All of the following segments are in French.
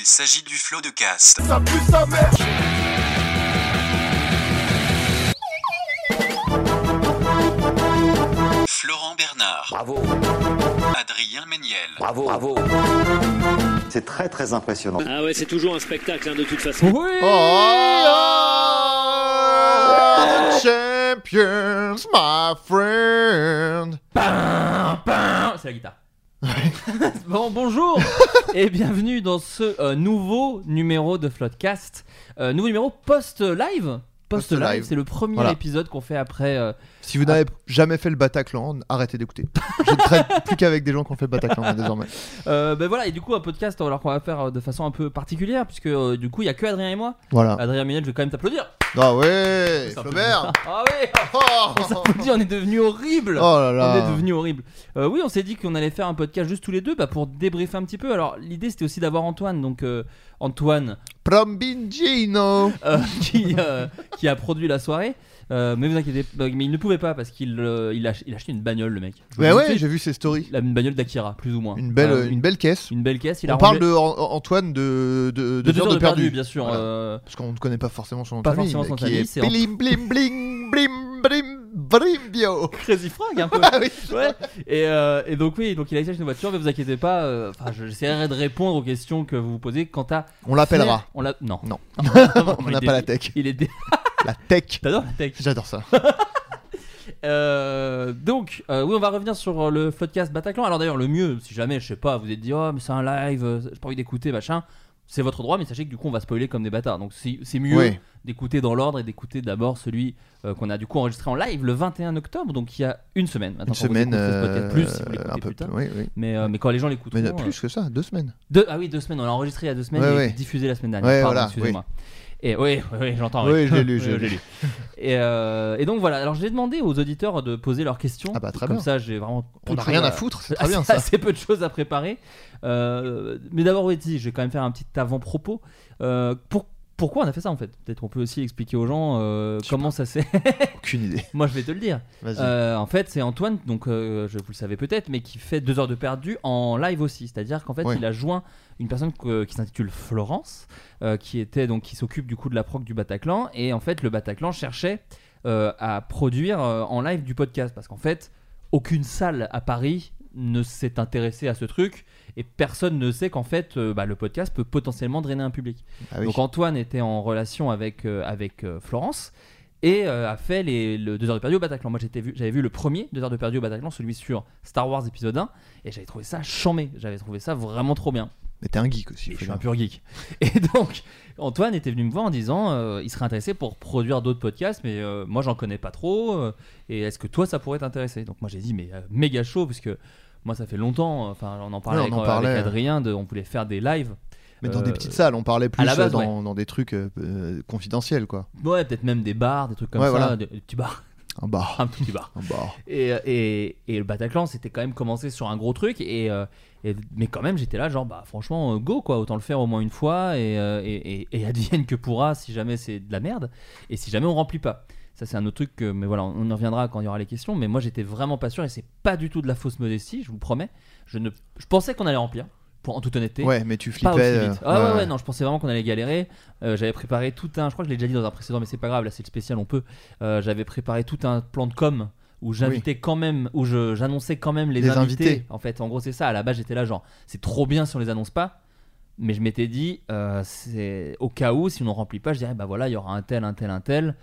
Il s'agit du flot de cast. Florent Bernard, Bravo, Adrien Méniel, bravo, bravo. C'est très très impressionnant. Ah ouais, c'est toujours un spectacle hein, de toute façon. Oui Champions, my friend. Pam, pam. C'est la guitare. bon, bonjour et bienvenue dans ce euh, nouveau numéro de Floodcast. Euh, nouveau numéro post-live. Post-live, Post-live. c'est le premier Voilà. épisode qu'on fait après. euh, Si vous n'avez jamais fait le Bataclan, arrêtez d'écouter. Je ne traite plus qu'avec des gens qui ont fait le Bataclan hein, désormais. euh, ben voilà, et du coup, un podcast alors qu'on va faire euh, de façon un peu particulière, puisque euh, du coup, il y a que Adrien et moi. Voilà. Adrien Méniel, je vais quand même t'applaudir. Ah ouais, Flaubert. Ah ouais Oh, On s'applaudit, on est devenu horrible Oh là On est devenu horrible. Euh, oui, on s'est dit qu'on allait faire un podcast juste tous les deux bah, pour débriefer un petit peu. Alors, l'idée c'était aussi d'avoir Antoine, donc Antoine Prombingino. qui, qui a produit la soirée. Euh, mais vous inquiétez pas, mais il ne pouvait pas parce qu'il euh, il a, il a acheté une bagnole, le mec. Ouais, vous ouais, doutez j'ai vu ses stories. La une bagnole d'Akira, plus ou moins. Une belle, Euh, une belle caisse. une belle caisse. Il a On parle rangé- de An- Antoine de, de, de deux heures de perdu, bien sûr. Voilà. euh, Parce qu'on ne connaît pas forcément son nom Pas de famille, forcément son qui famille, est c'est blim blim bling blim blim blim bio. Crazy Frog un peu. Ah oui. Ouais. Et, euh, et donc oui, donc il a acheté une voiture, mais vous inquiétez pas. euh, Enfin, j'essaierai de répondre aux questions que vous vous posez quant à. On l'appellera. On l'a. Non. Non. On n'a pas la tech. Il est. dé- La tech. T'adores la tech. J'adore ça. Euh, donc, euh, oui, on va revenir sur le podcast Bataclan. Alors d'ailleurs, le mieux, si jamais, je sais pas, vous êtes dit, oh, mais c'est un live, euh, j'ai pas envie d'écouter, machin. C'est votre droit, mais sachez que du coup, on va spoiler comme des bâtards. Donc, c'est c'est mieux Oui. d'écouter dans l'ordre et d'écouter d'abord celui euh, qu'on a du coup enregistré en live le 21 octobre, donc il y a une semaine. Maintenant, Une quand vous semaine. écoutez ce podcast, euh, plus si vous l'écoutez un plus peu tard. Oui, oui. Mais, euh, mais quand les gens l'écouteront. Mais euh, plus que ça, deux semaines. ah oui, deux semaines. On l'a enregistré il y a deux semaines Ouais, et ouais. diffusé la semaine dernière. Ouais, Pardon, voilà, excusez-moi. Et oui, oui, oui, j'entends. Oui, je l'ai lu, je Oui, l'ai lu. Et, euh, et donc voilà. Alors j'ai demandé aux auditeurs de poser leurs questions. Ah bah, très Comme bien. ça, j'ai vraiment. On n'a rien à foutre, c'est très assez, bien ça. assez peu de choses à préparer. Euh, mais d'abord, oui, je vais quand même faire un petit avant-propos. Euh, pour- pourquoi on a fait ça en fait? Peut-être qu'on peut aussi expliquer aux gens euh, comment ça s'est. Aucune idée. Moi, je vais te le dire. Euh, en fait, c'est Antoine, donc euh, je vous le savez peut-être, mais qui fait deux heures de perdu en live aussi. C'est-à-dire qu'en fait, il a joint une personne que- qui s'intitule Florence, qui était donc qui s'occupe du coup de la proc du Bataclan, et en fait, le Bataclan cherchait à produire en live du podcast parce qu'en fait, aucune salle à Paris ne s'est intéressée à ce truc et personne ne sait qu'en fait euh, bah, le podcast peut potentiellement drainer un public. Ah oui. Donc Antoine était en relation avec, euh, avec euh, Florence et euh, a fait les, le 2 heures de perdu au Bataclan. Moi vu, j'avais vu le premier 2 heures de perdu au Bataclan, celui sur Star Wars épisode 1, et j'avais trouvé ça chambé, j'avais trouvé ça vraiment trop bien. Mais t'es un geek aussi. Et je suis un pur geek. Et donc Antoine était venu me voir en disant euh, il serait intéressé pour produire d'autres podcasts, mais euh, moi j'en connais pas trop, et est-ce que toi ça pourrait t'intéresser? Donc moi j'ai dit mais méga chaud, parce que moi ça fait longtemps, enfin on en parlait, Ouais, on en avec parlait. Adrien, de, on voulait faire des lives. Mais dans Euh, des petites salles, on parlait plus la base, dans, ouais. dans des trucs euh, euh, confidentiels, quoi. Ouais, peut-être même des bars, des trucs comme Ouais, ça, voilà. des, des petits bars, Un bar. un petit bar. Un bar. Et, et, et le Bataclan, c'était quand même commencé sur un gros truc. Et, euh, et- mais quand même, j'étais là, genre, bah franchement, euh, go quoi, autant le faire au moins une fois. Euh, et advienne que pourra si jamais c'est de la merde. Et si jamais on remplit pas. Ça, c'est un autre truc, que, mais voilà, on y reviendra quand il y aura les questions. Mais moi, j'étais vraiment pas sûr. Et c'est pas du tout de la fausse modestie, je vous promets. Je, ne, je pensais qu'on allait remplir, pour, en toute honnêteté. Ouais, mais tu Pas flippais. aussi vite. euh, Ah ouais, ouais, ouais, non, je pensais vraiment qu'on allait galérer. Euh, j'avais préparé tout un. Je crois que je l'ai déjà dit dans un précédent, mais c'est pas grave, là c'est le spécial, on peut. Euh, j'avais préparé tout un plan de com où j'invitais quand même, où je- j'annonçais quand même les, Les invités. invités. En fait, en gros, c'est ça. À la base, j'étais là, genre, c'est trop bien si on les annonce pas. Mais je m'étais dit, c'est au cas où, si on ne remplit pas, je dirais, bah voilà, il y aura un tel, un tel, un tel.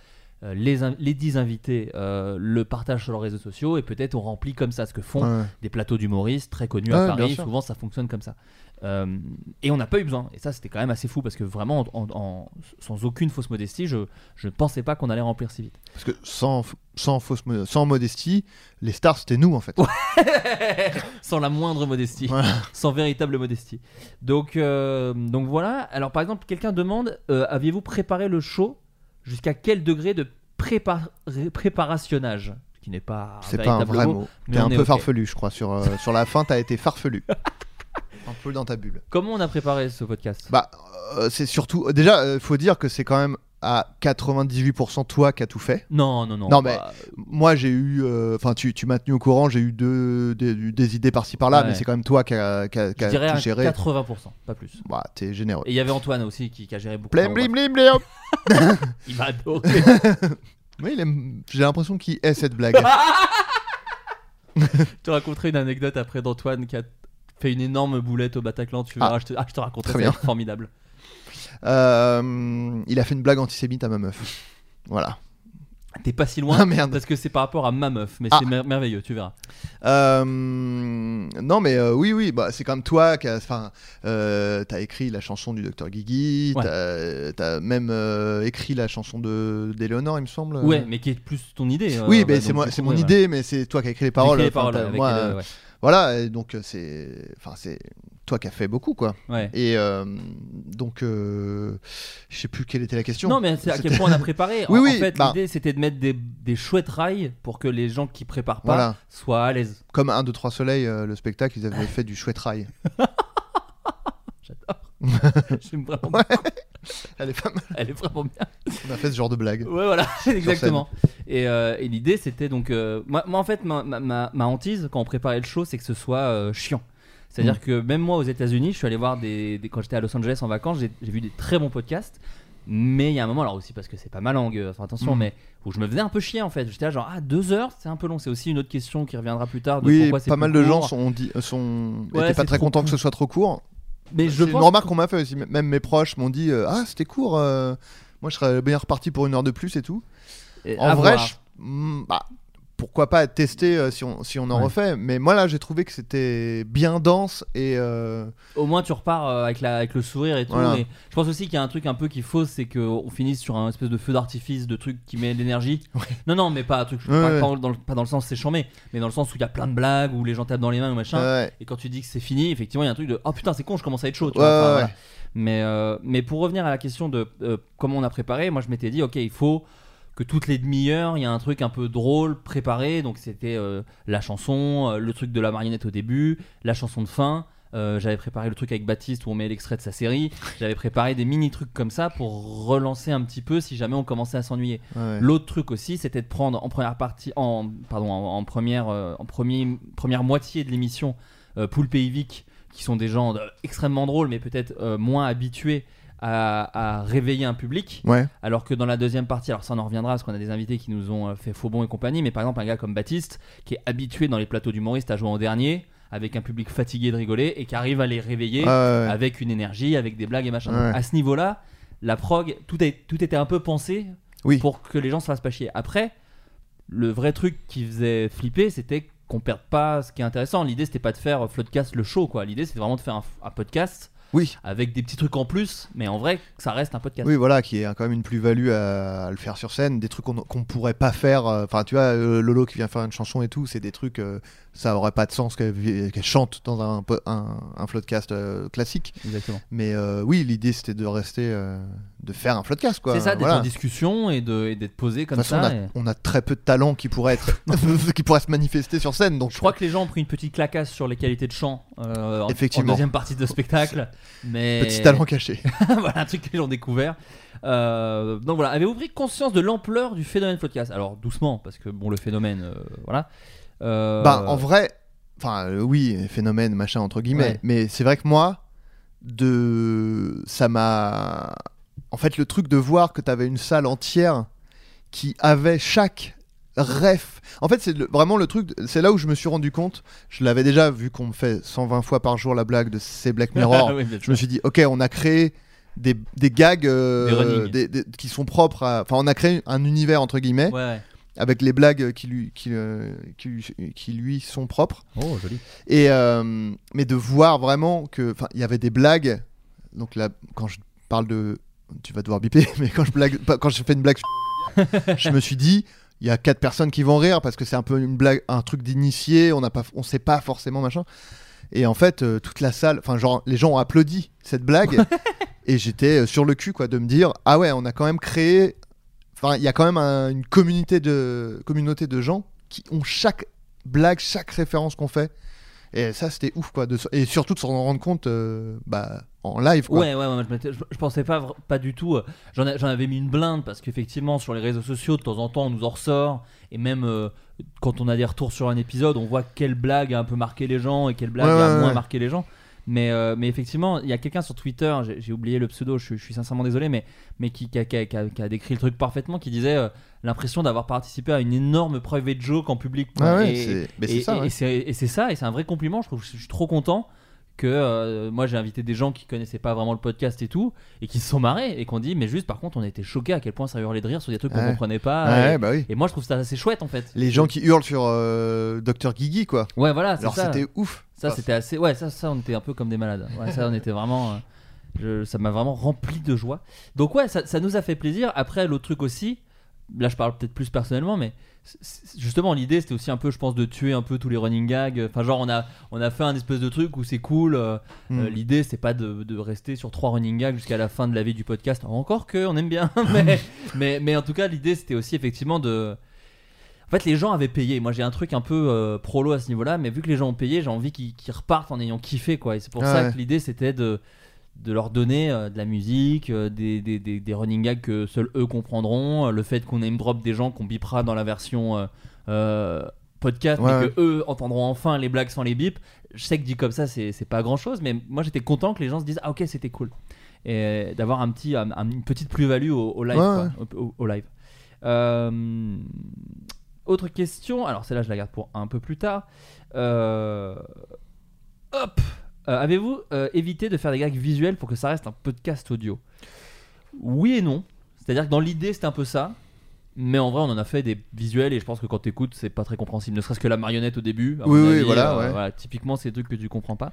Euh, les, les 10 invités euh, le partagent sur leurs réseaux sociaux et peut-être on remplit comme ça ce que font Ouais. des plateaux d'humoristes très connus Ouais, à Paris. Souvent, ça fonctionne comme ça. Euh, et on n'a pas eu besoin. Et ça, c'était quand même assez fou parce que vraiment, en- en- sans aucune fausse modestie, je ne pensais pas qu'on allait remplir si vite. Parce que sans, sans, fausse, sans modestie, les stars c'était nous en fait. sans la moindre modestie, Voilà. sans véritable modestie. Donc, euh, donc voilà. Alors par exemple, quelqu'un demande euh, aviez-vous préparé le show jusqu'à quel degré de prépar- préparationnage Ce Qui n'est pas C'est pas un vrai mot, T'es un peu farfelu, je crois. Sur, euh, sur la fin, t'as été farfelu. un peu dans ta bulle. Comment on a préparé ce podcast? Bah, euh, c'est surtout. Déjà, euh, faut dire que c'est quand même à 98% toi qui as tout fait. Non, non, non. Non, mais- bah, Moi, j'ai eu. euh, Enfin, tu, tu m'as tenu au courant, j'ai eu deux, des, des idées par-ci par-là, Ouais. mais c'est quand même toi qui as a dirais tout géré. 80%, pas plus. Bah, t'es généreux. Et il y avait Antoine aussi qui, qui a géré beaucoup. Blim, blim, blim, blim. Il m'a adoré. Oui, il aime- j'ai l'impression qu'il hait cette blague. te raconterai une anecdote après d'Antoine qui a fait une énorme boulette au Bataclan. Tu Ah. verras, je, te, ah, je te raconterai, c'est formidable. Euh, il a fait une blague antisémite à ma meuf. Voilà. T'es pas si loin Ah merde. parce que c'est par rapport à ma meuf, mais Ah. c'est mer- merveilleux, tu verras. Euh, non, mais euh, oui, oui, bah, c'est quand même toi qui as. Enfin, euh, t'as écrit la chanson du Docteur Guigui, Ouais. t'as, même écrit la chanson de, d'Éléonore, il me semble. Ouais, mais qui est plus ton idée. euh, Oui, bah, c'est, moi, mon ouais, idée, mais c'est toi qui as écrit les paroles. J'écris les paroles avec moi. Voilà, et donc c'est. Enfin, c'est toi qui as fait beaucoup, quoi. Ouais. Et euh, donc, euh, je sais plus quelle était la question. Non, mais c'est à quel point on a préparé. Oui, en, oui, en fait, bah. l'idée c'était de mettre des, des chouettes rails pour que les gens qui préparent pas Voilà. soient à l'aise. Comme 1, 2, 3 Soleil, euh, le spectacle, ils avaient fait du chouette rail. J'adore. J'aime vraiment. Ouais. Elle est pas mal. Elle est vraiment bien. On a fait ce genre de blague. Ouais, voilà, exactement. Et, euh, et l'idée, c'était donc. euh, moi, moi, en fait, ma, ma, ma- ma hantise quand on préparait le show, c'est que ce soit euh, chiant. C'est-à-dire Mm. que même moi, aux États-Unis, je suis allé voir des. des- quand j'étais à Los Angeles en vacances, j'ai vu des très bons podcasts. Mais il y a un moment, alors aussi parce que c'est pas ma langue, euh, enfin attention, Mm. mais où je me faisais un peu chier en fait. J'étais là, genre, ah, deux heures, c'est un peu long. C'est aussi une autre question qui reviendra plus tard. De Oui, pourquoi pas mal de gens sont, dit, euh, sont Ouais, étaient pas très contents que ce soit trop court. Mais je une remarque qu'on m'a fait aussi. Même mes proches m'ont dit euh, Ah, c'était court. euh, moi, je serais bien reparti pour une heure de plus et tout. Et En vrai, je- hmm, bah, pourquoi pas tester euh, si on, si on en Ouais. refait. Mais moi, là, j'ai trouvé que c'était bien dense et. euh, au moins tu repars euh, avec, la, avec le sourire et tout. Voilà. Je pense aussi qu'il y a un truc un peu qui fausse, c'est qu'on finisse sur un espèce de feu d'artifice, de truc qui met de l'énergie. Non, non, mais pas un truc, Ouais, pas, ouais. pas dans, le- pas dans le sens c'est chambé, mais dans le sens où il y a plein de blagues, où les gens tapent dans les mains ou machin. ouais. Et quand tu dis que c'est fini, effectivement, il y a un truc de oh putain, c'est con, je commence à être chaud. tu Ouais, vois. Enfin, ouais, voilà. ouais. Mais, euh, mais pour revenir à la question de euh, comment on a préparé, moi je m'étais dit, ok, il faut que toutes les demi-heures, il y a un truc un peu drôle préparé. Donc c'était euh, la chanson, euh, le truc de la marionnette au début, la chanson de fin. Euh, j'avais préparé le truc avec Baptiste où on met l'extrait de sa série. J'avais préparé des mini trucs comme ça pour relancer un petit peu si jamais on commençait à s'ennuyer. ouais. L'autre truc aussi, c'était de prendre en première partie, en pardon, en, en première, en premier, première moitié de l'émission, Poulpe et Yvick, qui sont des gens extrêmement drôles, mais peut-être moins habitués à, à réveiller un public. Ouais. Alors que dans la deuxième partie, alors ça on en reviendra parce qu'on a des invités qui nous ont euh, fait faux bon et compagnie, mais par exemple un gars comme Baptiste qui est habitué dans les plateaux d'humoristes à jouer en dernier avec un public fatigué de rigoler et qui arrive à les réveiller ouais. avec une énergie, avec des blagues et machin. Ouais. Donc, à ce niveau-là, la prog, tout, est, tout était un peu pensé Oui. pour que les gens se fassent pas chier. Après, le vrai truc qui faisait flipper, c'était qu'on perde pas ce qui est intéressant. L'idée, c'était pas de faire Floodcast le show, quoi. L'idée, c'était vraiment de faire un, un podcast Oui. avec des petits trucs en plus, mais en vrai, ça reste un podcast. Oui, voilà, qui est quand même une plus-value à, à le faire sur scène, des trucs qu'on qu'on pourrait pas faire. euh, Enfin, tu vois, euh, Lolo qui vient faire une chanson et tout, c'est des trucs, euh, ça aurait pas de sens qu'elle chante dans un, un, un floodcast euh, classique. Exactement. Mais euh, oui, l'idée c'était de rester, euh, de faire un floodcast, quoi. C'est ça, d'être Voilà. en discussion et de- d'être posé De comme toute façon, ça. on, a, et- on a très peu de talent qui pourrait être, qui pourrait se manifester sur scène. Donc Je crois que les gens ont pris une petite clacasse sur les qualités de chant euh, en- Effectivement. en deuxième partie de spectacle. Mais... petit talent caché. voilà un truc que les gens ont découvert. Euh, donc voilà, avez-vous pris conscience de l'ampleur du phénomène podcast Alors doucement, parce que bon, le phénomène, euh, voilà. Euh, Bah, en vrai, enfin, euh, oui, phénomène, machin, entre guillemets. Ouais. Mais c'est vrai que moi, de. Ça m'a. En fait, le truc de voir que t'avais une salle entière qui avait chaque ref. En fait, c'est vraiment le truc. C'est là où je me suis rendu compte. Je l'avais déjà vu qu'on me fait 120 fois par jour la blague de c'est Black Mirror. Oui, je me suis dit, ok, on a créé des, des gags euh, des- des- qui sont propres à. Enfin, on a créé un univers entre guillemets Ouais, ouais. Avec les blagues qui lui, qui, euh, qui, lui- qui lui sont propres. Oh, joli. Et euh, mais de voir vraiment que, enfin, il y avait des blagues. Donc là, quand je parle de, tu vas devoir biper, mais quand je blague, quand je fais une blague, je me suis dit, il y a quatre personnes qui vont rire parce que c'est un peu une blague, un truc d'initié. On n'a pas, on sait pas forcément machin. Et en fait, euh, toute la salle, enfin, genre, les gens ont applaudi cette blague. et j'étais sur le cul, quoi, de me dire, ah ouais, on a quand même créé. Enfin, il y a quand même un- une communauté de, communauté de gens qui ont chaque blague, chaque référence qu'on fait. Et ça, c'était ouf, quoi. De, et surtout de s'en rendre compte euh, bah, en live, quoi. Ouais, ouais, ouais, je, je- je pensais pas, pas du tout. euh, J'en ai- j'en avais mis une blinde parce qu'effectivement, sur les réseaux sociaux, de temps en temps, on nous en ressort. Et même euh, quand on a des retours sur un épisode, on voit quelle blague a un peu marqué les gens et quelle blague Ouais, a ouais, moins marqué les gens. Mais, euh, mais effectivement, il y a quelqu'un sur Twitter, j'ai oublié le pseudo, je, suis- je suis sincèrement désolé, mais, mais qui, qui a, qui a- qui a- qui a décrit le truc parfaitement, qui disait euh, l'impression d'avoir participé à une énorme private joke en public. quoi. Ouais, Et- c'est- ça, et- ouais. ça, et c'est un vrai compliment. Je trouve je suis trop content que euh, moi j'ai invité des gens qui connaissaient pas vraiment le podcast et tout, et qui se sont marrés, et qu'on dit, mais juste par contre, on était choqués à quel point ça hurlait de rire sur des trucs qu'on Ouais. comprenait pas. Ouais, et, bah oui. et moi je trouve ça assez chouette en fait. Les gens qui hurlent sur euh, Dr. Guigui, quoi. Ouais, voilà, Alors c'était ouf. Ça, c'était assez. Ouais, ça, ça, on était un peu comme des malades. Ouais, ça, on était vraiment. euh, je- Ça m'a vraiment rempli de joie. Donc, ouais, ça, ça nous a fait plaisir. Après, l'autre truc aussi, là, je parle peut-être plus personnellement, mais justement, l'idée, c'était aussi un peu, je pense, de tuer un peu tous les running gags. Enfin, genre, on a, on a fait un espèce de truc où c'est cool. euh, Hmm. euh, L'idée, c'est pas de, de rester sur trois running gags jusqu'à la fin de la vie du podcast. Encore que, on aime bien. mais, mais, mais en tout cas, l'idée, c'était aussi effectivement de. En fait, les gens avaient payé. Moi, j'ai un truc un peu euh, prolo à ce niveau-là, mais vu que les gens ont payé, j'ai envie qu'ils repartent en ayant kiffé, quoi. Et c'est pour ça que l'idée, c'était de, de leur donner euh, de la musique, euh, des, des, des, des running gags que seuls eux comprendront, euh, le fait qu'on name drop des gens qu'on bipera dans la version podcast, Ouais, mais que eux entendront enfin les blagues sans les bips. Je sais que dit comme ça, c'est pas grand-chose, mais moi, j'étais content que les gens se disent ah ok, c'était cool, et d'avoir un petit, un- un- une petite plus-value au, au live, Ouais, quoi, ouais. au- au- live. Autre question, alors celle-là je la garde pour un peu plus tard. Hop Euh, Avez-vous euh, évité de faire des gags visuels pour que ça reste un podcast audio? Oui et non. C'est-à-dire que dans l'idée c'était un peu ça. Mais en vrai, on en a fait des visuels et je pense que quand t'écoutes, c'est pas très compréhensible. Ne serait-ce que la marionnette au début. à Oui, mon oui, avis, voilà, euh, ouais. Typiquement, c'est des trucs que tu comprends pas.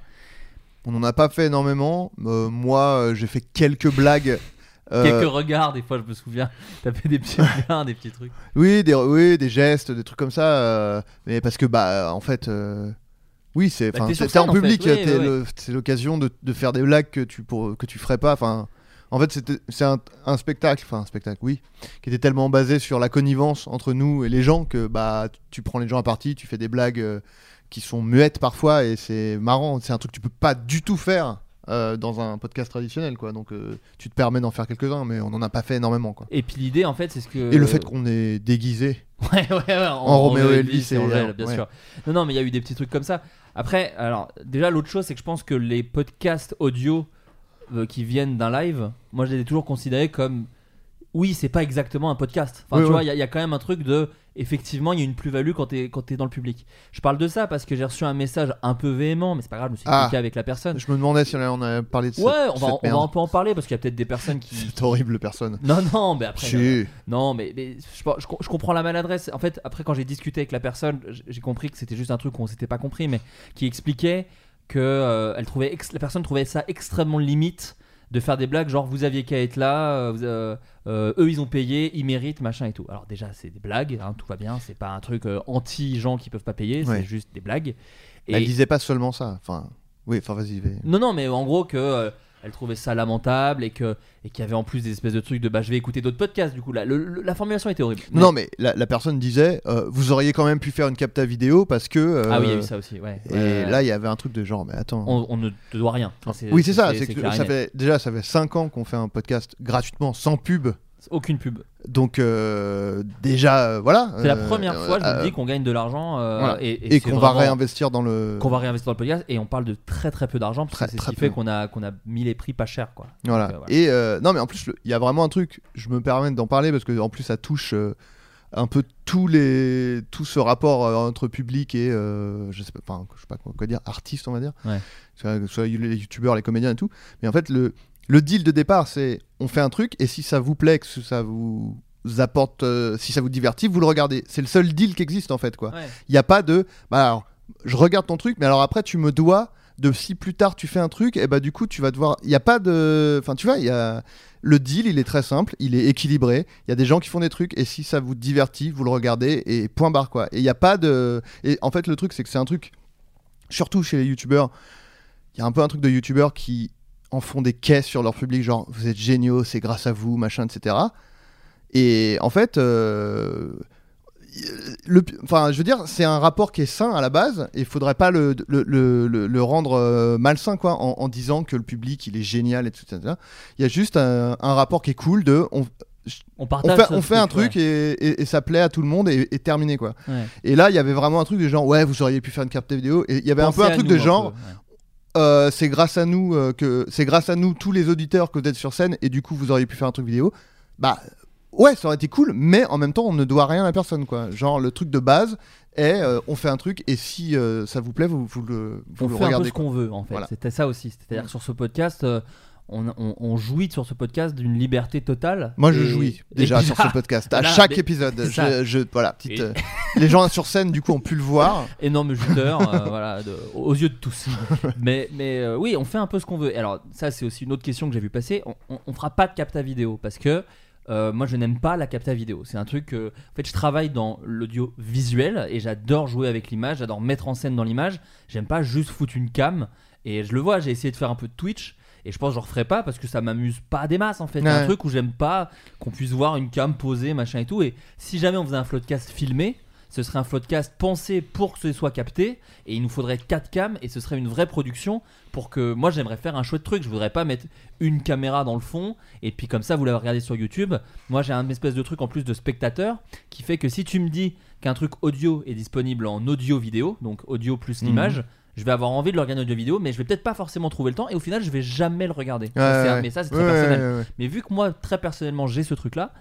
On n'en a pas fait énormément. Euh, moi, euh, j'ai fait quelques blagues. euh, Quelques regards, des fois, je me souviens. T'as fait des petits regards, des petits trucs. Oui, des, oui, des gestes, des trucs comme ça. euh, mais parce que, bah, en fait, euh, oui, c'est, Bah, en public, oui, c'est l'occasion de, de faire des blagues que tu pour, que tu ferais pas. Enfin, en fait, c'est un, un spectacle, enfin un spectacle, oui, qui était tellement basé sur la connivence entre nous et les gens que, bah, tu prends les gens à partie, tu fais des blagues euh, qui sont muettes parfois et c'est marrant. C'est un truc que tu peux pas du tout faire. Euh, dans un podcast traditionnel quoi donc euh, tu te permets d'en faire quelques-uns mais on n'en a pas fait énormément quoi Et puis l'idée, en fait, c'est ce que. et le fait qu'on est déguisé Ouais, ouais, ouais, en, En Roméo et Elvis et et- Angèle, bien sûr. Non, non, mais il y a eu des petits trucs comme ça. Après, alors, déjà, l'autre chose, c'est que je pense que les podcasts audio euh, qui viennent d'un live, moi, je les ai toujours considérés comme. Oui, c'est pas exactement un podcast. Enfin, Oui, tu oui. vois, il y, a- il y a quand même un truc de. Effectivement, il y a une plus-value quand t'es quand t'es dans le public. Je parle de ça parce que j'ai reçu un message un peu véhément, mais c'est pas grave, je me suis Ah. avec la personne. Je me demandais si on a, parlé de Ouais, cette, on va, cette on va un peu en parler parce qu'il y a peut-être des personnes qui. Cette horrible personne. Non, non, mais après. euh, non, mais, mais je, je- je comprends la maladresse. En fait, après, quand j'ai discuté avec la personne, j'ai compris que c'était juste un truc qu'on s'était pas compris, mais qui expliquait que euh, elle trouvait la personne trouvait ça extrêmement limite de faire des blagues genre vous aviez qu'à être là, euh, vous, euh, euh, eux ils ont payé, ils méritent, machin et tout. Alors déjà c'est des blagues, hein, tout va bien, c'est pas un truc euh, anti gens qui peuvent pas payer, Ouais. c'est juste des blagues. Et Elle disait pas seulement ça. Enfin, oui, enfin vas-y. non, non, mais en gros que elle trouvait ça lamentable et que et qu'il y avait en plus des espèces de trucs de bah je vais écouter d'autres podcasts. Du coup, la, le- le- la formulation était horrible. Mais- Non, mais la, la personne disait, euh, vous auriez quand même pu faire une capta vidéo parce que. euh, Ah oui, il y a eu ça aussi, ouais. Et Ouais, là, il y avait un truc de genre, mais attends. on, on ne te doit rien. Enfin, oui, c'est ça. C'est que ça fait déjà, ça fait 5 ans qu'on fait un podcast gratuitement, sans pub. Aucune pub. Donc euh, déjà, euh, voilà. C'est la euh, première fois, je euh, vous dis, qu'on gagne de l'argent euh, voilà. et, qu'on va réinvestir dans le. qu'on va réinvestir dans le podcast et on parle de très très peu d'argent parce Très, que c'est ce très qui peu. fait qu'on a qu'on a mis les prix pas cher quoi. Voilà. Donc, euh, voilà. Et euh, non, mais en plus, il y a vraiment un truc. Je me permets d'en parler parce que en plus, ça touche euh, un peu tous les tout ce rapport euh, entre public et euh, je sais pas enfin je sais pas quoi, quoi dire artiste on va dire Ouais. soit, que ce soit les youtubeurs les comédiens et tout mais en fait le le deal de départ c'est on fait un truc et si ça vous plaît que ça vous apporte euh, si ça vous divertit vous le regardez. C'est le seul deal qui existe en fait quoi. Ouais. il n'y a pas de bah alors je regarde ton truc mais alors après tu me dois de si plus tard tu fais un truc et bah du coup tu vas devoir il n'y a pas de enfin tu vois il y a le deal il est très simple il est équilibré il y a des gens qui font des trucs et si ça vous divertit vous le regardez et point barre quoi. Et il n'y a pas de et en fait le truc c'est que c'est un truc surtout chez les youtubeurs il y a un peu un truc de youtubeurs qui en font des caisses sur leur public genre vous êtes géniaux c'est grâce à vous machin etc et en fait euh, le, enfin, je veux dire, c'est un rapport qui est sain à la base, et il faudrait pas le, le, le, rendre euh, malsain, quoi, en, en disant que le public il est génial et tout ça. Il y a juste un, un rapport qui est cool de, on, On on partage. fait, on fait un truc ouais. et, et- et ça plaît à tout le monde et, et terminé, quoi. Ouais. Et là, il y avait vraiment un truc de genre, ouais, vous auriez pu faire une carte vidéo, et il y avait Pensez un peu un truc nous, de genre, peu, ouais. Euh, c'est grâce à nous euh, que c'est grâce à nous tous les auditeurs que vous êtes sur scène et du coup vous auriez pu faire un truc vidéo. Bah ouais, ça aurait été cool, mais en même temps on ne doit rien à personne quoi. Genre le truc de base est euh, on fait un truc et si ça vous plaît vous, vous le vous on le fait un peu regardez. ce qu'on veut en fait. Voilà. C'était ça aussi. C'est-à-dire Mm. que sur ce podcast, on, on- on jouit sur ce podcast d'une liberté totale. Moi je Et- jouis déjà sur ce podcast. À chaque mais- épisode, je, je- voilà petite. Et- euh, les gens sur scène du coup ont pu le voir. énorme juteur, euh, voilà, de- aux yeux de tous. mais mais euh, oui, on fait un peu ce qu'on veut. Et Alors ça, c'est aussi une autre question que j'ai vu passer. On, on fera pas de capta vidéo parce que euh, moi, je n'aime pas la capta vidéo. C'est un truc en fait, je travaille dans l'audio visuel et j'adore jouer avec l'image, j'adore mettre en scène dans l'image. J'aime pas juste foutre une cam. Et je le vois, j'ai essayé de faire un peu de Twitch. Et je pense que je referai pas parce que ça m'amuse pas des masses en fait. Un truc où j'aime pas qu'on puisse voir une cam posée, machin et tout. Et si jamais on faisait un floodcast filmé, ce serait un floodcast pensé pour que ce soit capté. Et il nous faudrait 4 cams et ce serait une vraie production pour que. Moi j'aimerais faire un chouette truc. Je voudrais pas mettre une caméra dans le fond et puis comme ça vous l'avez regardé sur YouTube. Moi j'ai un espèce de truc en plus de spectateur qui fait que si tu me dis qu'un truc audio est disponible en audio vidéo, donc audio plus Mhm. l'image. Je vais avoir envie de le regarder en audio vidéo, mais je vais peut-être pas forcément trouver le temps, et au final, je vais jamais le regarder. Ouais, ouais. mais ça, c'est très Ouais, personnel. Mais vu que moi, très personnellement, j'ai ce truc-là,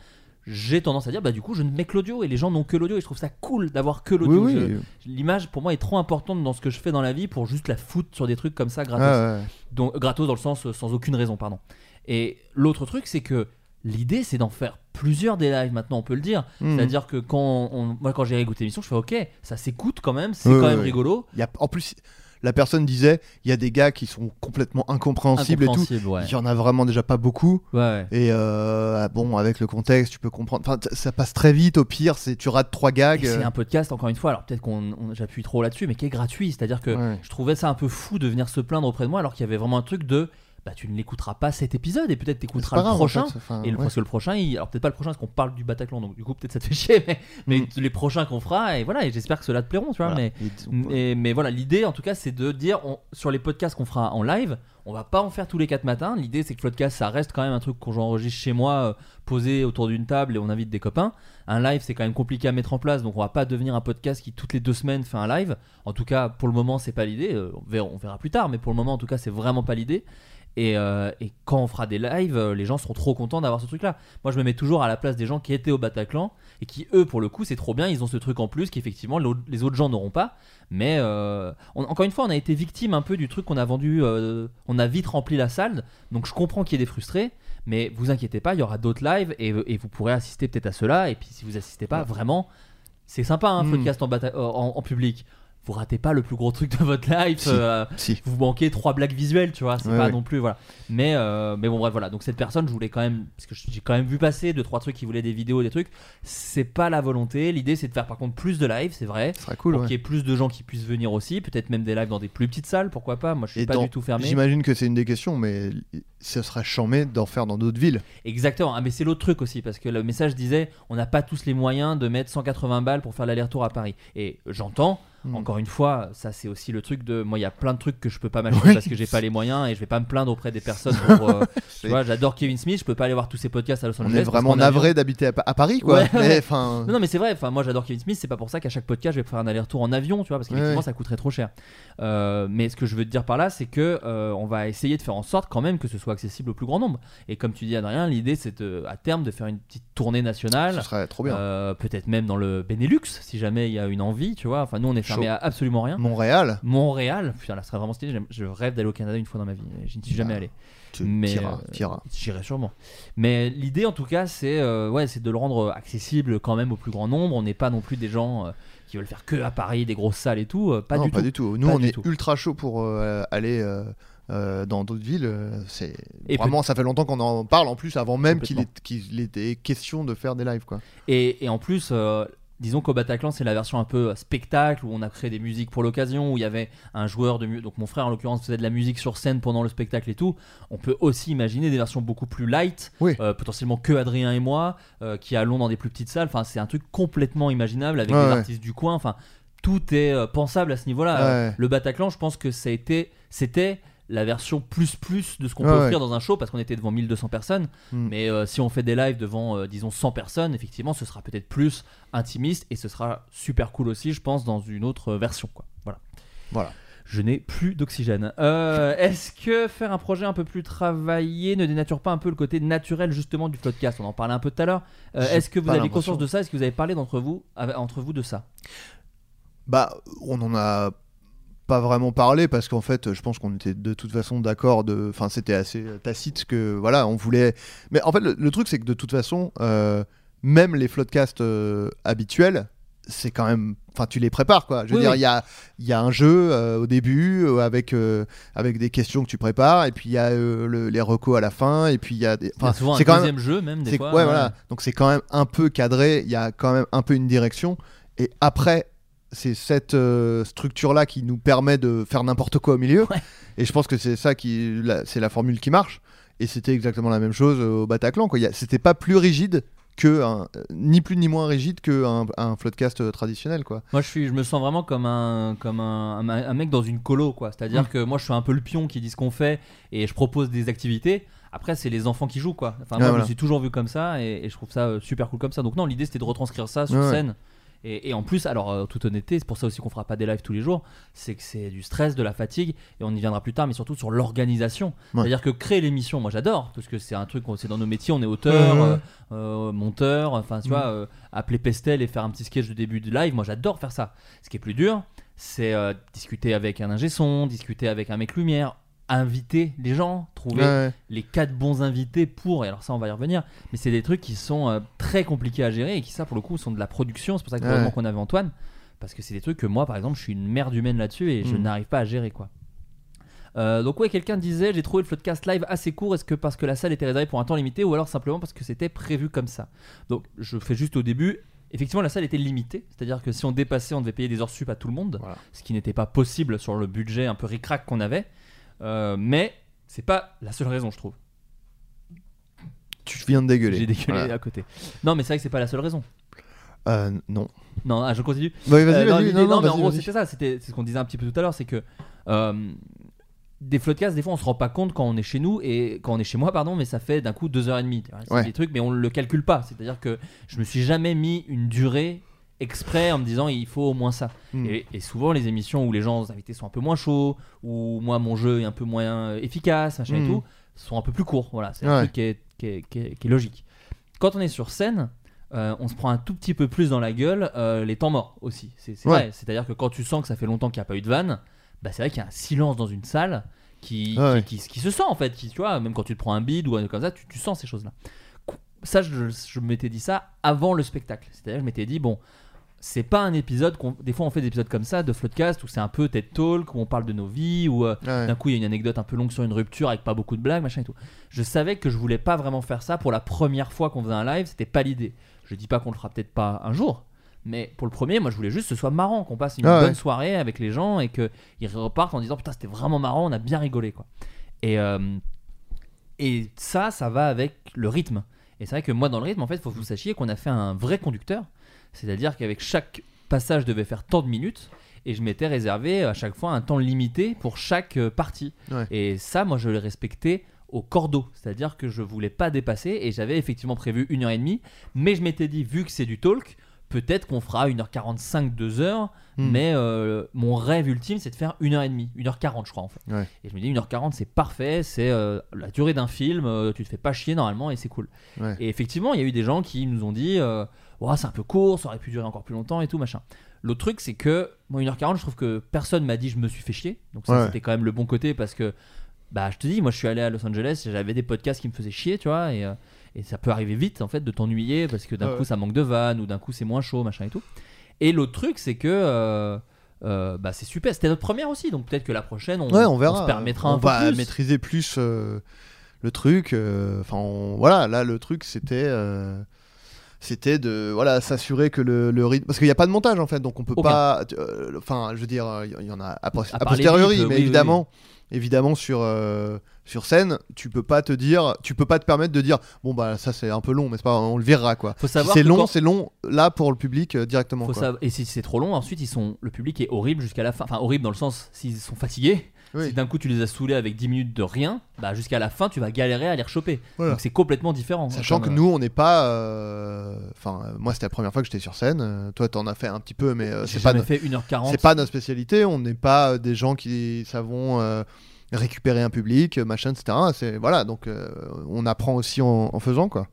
j'ai tendance à dire, bah du coup, je ne mets que l'audio et les gens n'ont que l'audio et je trouve ça cool d'avoir que l'audio. oui. L'image, pour moi, est trop importante dans ce que je fais dans la vie pour juste la foutre sur des trucs comme ça, gratos. Donc, gratos dans le sens euh, sans aucune raison, pardon. Et l'autre truc, c'est que l'idée, c'est d'en faire plusieurs des lives maintenant, on peut le dire. Mhm. C'est-à-dire que quand on- moi, quand j'ai réécouté l'émission, je fais ok, ça s'écoute quand même, c'est quand même rigolo. Il y a, en plus, la personne disait, il y a des gars qui sont complètement incompréhensibles et tout. Ouais. Il y en a vraiment déjà pas beaucoup. Ouais. Et euh, bon, avec le contexte, tu peux comprendre. Enfin, ça passe très vite. Au pire, c'est tu rates trois gags. C'est euh, un podcast, encore une fois, alors peut-être qu'on on- j'appuie trop là-dessus, mais qui est gratuit. C'est-à-dire que je trouvais ça un peu fou de venir se plaindre auprès de moi alors qu'il y avait vraiment un truc de bah tu ne l'écouteras pas cet épisode et peut-être t'écouteras le grave, en prochain. fait, enfin, Et le, ouais. parce que le prochain, il- alors peut-être pas le prochain parce qu'on parle du Bataclan, donc du coup peut-être ça te fait chier, mais, mais Mm. les prochains qu'on fera, et voilà, et j'espère que ceux-là te plairont, tu vois. Voilà. Mais, mais, mais voilà, l'idée en tout cas, c'est de dire on- sur les podcasts qu'on fera en live, on va pas en faire tous les 4 matins. L'idée, c'est que Floodcast, ça reste quand même un truc qu'on enregistre chez moi, euh, posé autour d'une table et on invite des copains. Un live, c'est quand même compliqué à mettre en place, donc on va pas devenir un podcast qui toutes les deux semaines fait un live. En tout cas, pour le moment, c'est pas l'idée. Euh, on, verra, on verra plus tard, mais pour le moment, en tout cas, c'est vraiment pas l'idée. Et, euh, et quand on fera des lives, euh, les gens seront trop contents d'avoir ce truc-là. Moi, je me mets toujours à la place des gens qui étaient au Bataclan et qui, eux, pour le coup, c'est trop bien. Ils ont ce truc en plus qu'effectivement, les autres gens n'auront pas. Mais euh, on- encore une fois, on a été victime un peu du truc qu'on a vendu. euh, on a vite rempli la salle. Donc, je comprends qu'il y ait des frustrés. Mais vous inquiétez pas, il y aura d'autres lives et, et vous pourrez assister peut-être à ceux-là. Et puis, si vous assistez pas, vraiment, c'est sympa un Mm. podcast en, en, en public. Vous ratez pas le plus gros truc de votre live. Si. euh, Si. vous manquez trois blagues visuelles, tu vois, c'est Ouais, pas ouais. non plus voilà. Mais euh, mais bon bref voilà. Donc cette personne, je voulais quand même parce que j'ai quand même vu passer deux trois trucs qui voulaient des vidéos, des trucs. C'est pas la volonté. L'idée c'est de faire par contre plus de live, c'est vrai. Ce sera cool. pour ouais. qu'il y ait plus de gens qui puissent venir aussi, peut-être même des lives dans des plus petites salles, pourquoi pas. Moi je suis Et pas dans- du tout fermé. J'imagine que c'est une des questions, mais ce serait chambé d'en faire dans d'autres villes. Exactement. Ah, mais c'est l'autre truc aussi, parce que le message disait on n'a pas tous les moyens de mettre 180 balles pour faire l'aller-retour à Paris. Et j'entends, Mm. Encore une fois, ça c'est aussi le truc de moi, il y a plein de trucs que je peux pas m'acheter Oui. parce que j'ai pas les moyens et je vais pas me plaindre auprès des personnes. Pour, euh, tu vois, j'adore Kevin Smith, je peux pas aller voir tous ses podcasts à Los On Angeles. est parce vraiment avion- navré d'habiter à, Pa- à Paris, quoi. Ouais. Mais enfin. Non, non, mais c'est vrai. Enfin, moi, j'adore Kevin Smith. C'est pas pour ça qu'à chaque podcast, je vais faire un aller-retour en avion, tu vois, parce qu'effectivement, Ouais. ça coûterait trop cher. Euh, mais ce que je veux te dire par là, c'est que euh, on va essayer de faire en sorte quand même que ce soit accessible au plus grand nombre. Et comme tu dis, Adrien, l'idée, c'est à terme de faire une petite tournée Ce nationale. serait trop bien. Peut-être même dans le Benelux, si jamais il y a une envie, tu vois. Enfin, nous, on est fermé Chaud. à absolument rien. Montréal, Montréal, putain, là, ce serait vraiment stylé. Je rêve d'aller au Canada une fois dans ma vie. Je n'y suis jamais Bah, allé. tu Mais, euh. J'irai sûrement. Mais l'idée, en tout cas, c'est euh, ouais, c'est de le rendre accessible quand même au plus grand nombre. On n'est pas non plus des gens euh, qui veulent faire que à Paris, des grosses salles et tout. pas non, du pas tout. du tout. Nous, Pas on est tout. ultra chaud pour aller euh, dans d'autres villes. C'est Et vraiment, ça fait longtemps qu'on en parle. En plus, avant même qu'il qu'il était question de faire des lives, quoi. Et, et en plus, euh, disons qu'au Bataclan, c'est la version un peu spectacle où on a créé des musiques pour l'occasion, où il y avait un joueur de musique. Donc mon frère, en l'occurrence, faisait de la musique sur scène pendant le spectacle et tout. On peut aussi imaginer des versions beaucoup plus light, Oui. euh, potentiellement que Adrien et moi, euh, qui allons dans des plus petites salles. Enfin, c'est un truc complètement imaginable avec des ouais. artistes du coin. Enfin, tout est euh, pensable à ce niveau-là. Ouais. Le Bataclan, je pense que ça a été, c'était la version plus plus de ce qu'on Ouais, peut ouais. offrir dans un show parce qu'on était devant 1200 personnes. Mm. Mais euh, si on fait des lives devant, euh, disons, 100 personnes, effectivement, ce sera peut-être plus intimiste et ce sera super cool aussi, je pense, dans une autre version. Quoi. Voilà. Voilà. Je n'ai plus d'oxygène. Euh, Est-ce que faire un projet un peu plus travaillé ne dénature pas un peu le côté naturel justement du podcast? On en parlait un peu tout à l'heure. Est-ce que vous avez conscience de ça? Est-ce que vous avez parlé d'entre vous, entre vous de ça? Bah, on en a pas vraiment parlé parce qu'en fait, je pense qu'on était de toute façon d'accord. De, enfin, c'était assez tacite que voilà, on voulait. Mais en fait, le, le truc c'est que de toute façon, euh, même les floodcasts euh, habituels, c'est quand même. Enfin, tu les prépares quoi. Je veux Oui, dire, oui. il y a, y a un jeu euh, au début euh, avec euh, avec des questions que tu prépares et puis il y a le- les recos à la fin et puis il y a des. Enfin, souvent un c'est quand même deuxième jeu même des fois. ouais, voilà. Donc c'est quand même un peu cadré, il y a quand même un peu une direction. Et après, c'est cette euh, structure-là qui nous permet de faire n'importe quoi au milieu. Ouais. Et je pense que c'est ça qui, la- c'est la formule qui marche. Et c'était exactement la même chose au Bataclan. C'était pas plus rigide que un- euh, ni plus ni moins rigide que un, un floodcast euh, traditionnel, quoi. Moi, je, suis, je me sens vraiment comme un, comme un, mec dans une colo, quoi. C'est-à-dire Mm. que moi, je suis un peu le pion qui dit ce qu'on fait et je propose des activités. Après, c'est les enfants qui jouent, quoi. Enfin, moi, je me suis toujours vu comme ça et, et je trouve ça euh, super cool comme ça. Donc, non, l'idée, c'était de retranscrire ça sur ouais. Et, et en plus, alors, euh, toute honnêteté, c'est pour ça aussi qu'on fera pas des lives tous les jours, c'est que c'est du stress, de la fatigue, et on y viendra plus tard, mais surtout sur l'organisation. Ouais. C'est-à-dire que créer l'émission, moi j'adore, parce que c'est un truc, c'est dans nos métiers, on est auteur, Ouais, ouais. euh, euh, monteur, enfin tu vois, euh, appeler Pestel et faire un petit sketch de début de live, moi j'adore faire ça. Ce qui est plus dur, c'est discuter avec un ingé son, discuter avec un mec lumière, inviter les gens, trouver Ouais, les quatre bons invités pour, et alors ça on va y revenir, mais c'est des trucs qui sont euh, très compliqués à gérer et qui ça pour le coup sont de la production, c'est pour ça que Ouais. qu'on avait Antoine, parce que c'est des trucs que moi par exemple je suis une merde humaine là-dessus et je Mm. n'arrive pas à gérer quoi. Euh, donc ouais, quelqu'un disait j'ai trouvé le podcast live assez court. Est-ce que parce que la salle était réservée pour un temps limité ou alors simplement parce que c'était prévu comme ça? Donc je fais juste au début. Effectivement, la salle était limitée, c'est-à-dire que si on dépassait, on devait payer des heures sup à tout le monde, Voilà. ce qui n'était pas possible sur le budget un peu ric-rac qu'on avait. Euh, mais c'est pas la seule raison, je trouve. Tu viens de dégueuler. J'ai dégueulé Voilà. à côté. Non, mais c'est vrai que c'est pas la seule raison. Euh, non. Non, ah, je continue. Vas-y, Euh, non, vas-y. l'idée- Non, non, non, mais en vas-y, gros, vas-y. c'était ça. C'était c'est ce qu'on disait un petit peu tout à l'heure. C'est que euh, des floodcasts, des fois, on se rend pas compte quand on est chez nous et quand on est chez moi, pardon, mais ça fait d'un coup deux heures et demie. C'est Ouais. des trucs, mais on le calcule pas. C'est-à-dire que je me suis jamais mis une durée exprès en me disant il faut au moins ça. Hmm. Et, et souvent, les émissions où les gens invités sont un peu moins chauds, ou moi, mon jeu est un peu moins euh, efficace, machin et Hmm. tout, sont un peu plus courts. Voilà, c'est un Ouais. truc qui est, qui est- qui est- qui est logique. Quand on est sur scène, euh, on se prend un tout petit peu plus dans la gueule euh, les temps morts aussi. C'est c'est Ouais. vrai. C'est-à-dire que quand tu sens que ça fait longtemps qu'il n'y a pas eu de vanne, bah c'est vrai qu'il y a un silence dans une salle qui, Ouais. qui, qui- qui se sent en fait. Qui, tu vois, même quand tu te prends un bide ou un truc comme ça, tu, tu sens ces choses-là. Ça, je, je m'étais dit ça avant le spectacle. C'est-à-dire, je m'étais dit, bon, c'est pas un épisode. qu'on- Des fois, on fait des épisodes comme ça de Floodcast où c'est un peu TED Talk, où on parle de nos vies, où euh, Ouais. d'un coup il y a une anecdote un peu longue sur une rupture avec pas beaucoup de blagues, machin et tout. Je savais que je voulais pas vraiment faire ça pour la première fois qu'on faisait un live, c'était pas l'idée. Je dis pas qu'on le fera peut-être pas un jour, mais pour le premier, moi je voulais juste que ce soit marrant, qu'on passe une Ah ouais. bonne soirée avec les gens et qu'ils repartent en disant putain c'était vraiment marrant, on a bien rigolé quoi. Et, euh, et ça, ça va avec le rythme. Et c'est vrai que moi dans le rythme, en fait, il faut que vous sachiez qu'on a fait un vrai conducteur, c'est-à-dire qu'avec chaque passage devait faire tant de minutes. Et je m'étais réservé à chaque fois un temps limité pour chaque euh, partie. Ouais. Et ça, moi, je l'ai respecté au cordeau. C'est-à-dire que je voulais pas dépasser. Et j'avais effectivement prévu une heure et demie. Mais je m'étais dit, vu que c'est du talk, peut-être qu'on fera 1h45, 2h. Hmm. Mais euh, mon rêve ultime, c'est de faire 1h30, 1h40, je crois, en fait. Ouais. Et je me dis, 1h40, c'est parfait. C'est euh, la durée d'un film. euh, tu te fais pas chier normalement et c'est cool. Ouais. Et effectivement, il y a eu des gens qui nous ont dit Ouah, c'est un peu court, ça aurait pu durer encore plus longtemps et tout, machin. L'autre truc, c'est que, moi, 1h40, je trouve que personne m'a dit je me suis fait chier. Donc, ça, Ouais. c'était quand même le bon côté parce que, bah, je te dis, moi, je suis allé à Los Angeles, j'avais des podcasts qui me faisaient chier, tu vois, et, euh, et ça peut arriver vite, en fait, de t'ennuyer parce que d'un Ouais, coup, ça manque de vannes ou d'un coup, c'est moins chaud, machin et tout. Et l'autre truc, c'est que. euh, euh, bah c'est super, c'était notre première aussi, donc peut-être que la prochaine on, Ouais, on verra. se permettra on un peu va plus. maîtriser plus euh, le truc. Enfin, voilà, là, le truc, c'était. Euh, C'était de voilà s'assurer que le, le rythme parce qu'il n'y a pas de montage en fait donc on peut Aucun. pas euh, enfin je veux dire euh, il y en a À posteriori mais oui, oui, évidemment évidemment sur euh, sur scène tu peux pas te dire tu peux pas te permettre de dire bon bah ça c'est un peu long mais c'est pas on le verra quoi Si c'est long quand- c'est long là pour le public euh, directement Faut quoi. savoir- Et si c'est trop long, ensuite ils sont, le public est horrible jusqu'à la fin. Enfin, horrible dans le sens s'ils sont fatigués. Oui. Si d'un coup tu les as saoulés avec 10 minutes de rien, bah jusqu'à la fin tu vas galérer à les rechoper. Voilà. Donc c'est complètement différent. Sachant Comme, que euh, nous, on n'est pas. euh, Enfin, euh, moi, c'était la première fois que j'étais sur scène. euh, toi, t'en as fait un petit peu, mais euh, j'ai c'est pas, jamais no- fait 1h40. c'est pas notre spécialité. On n'est pas euh, des gens qui savons euh, récupérer un public, euh, machin, etc. C'est voilà. Donc, euh, on apprend aussi en, en faisant quoi.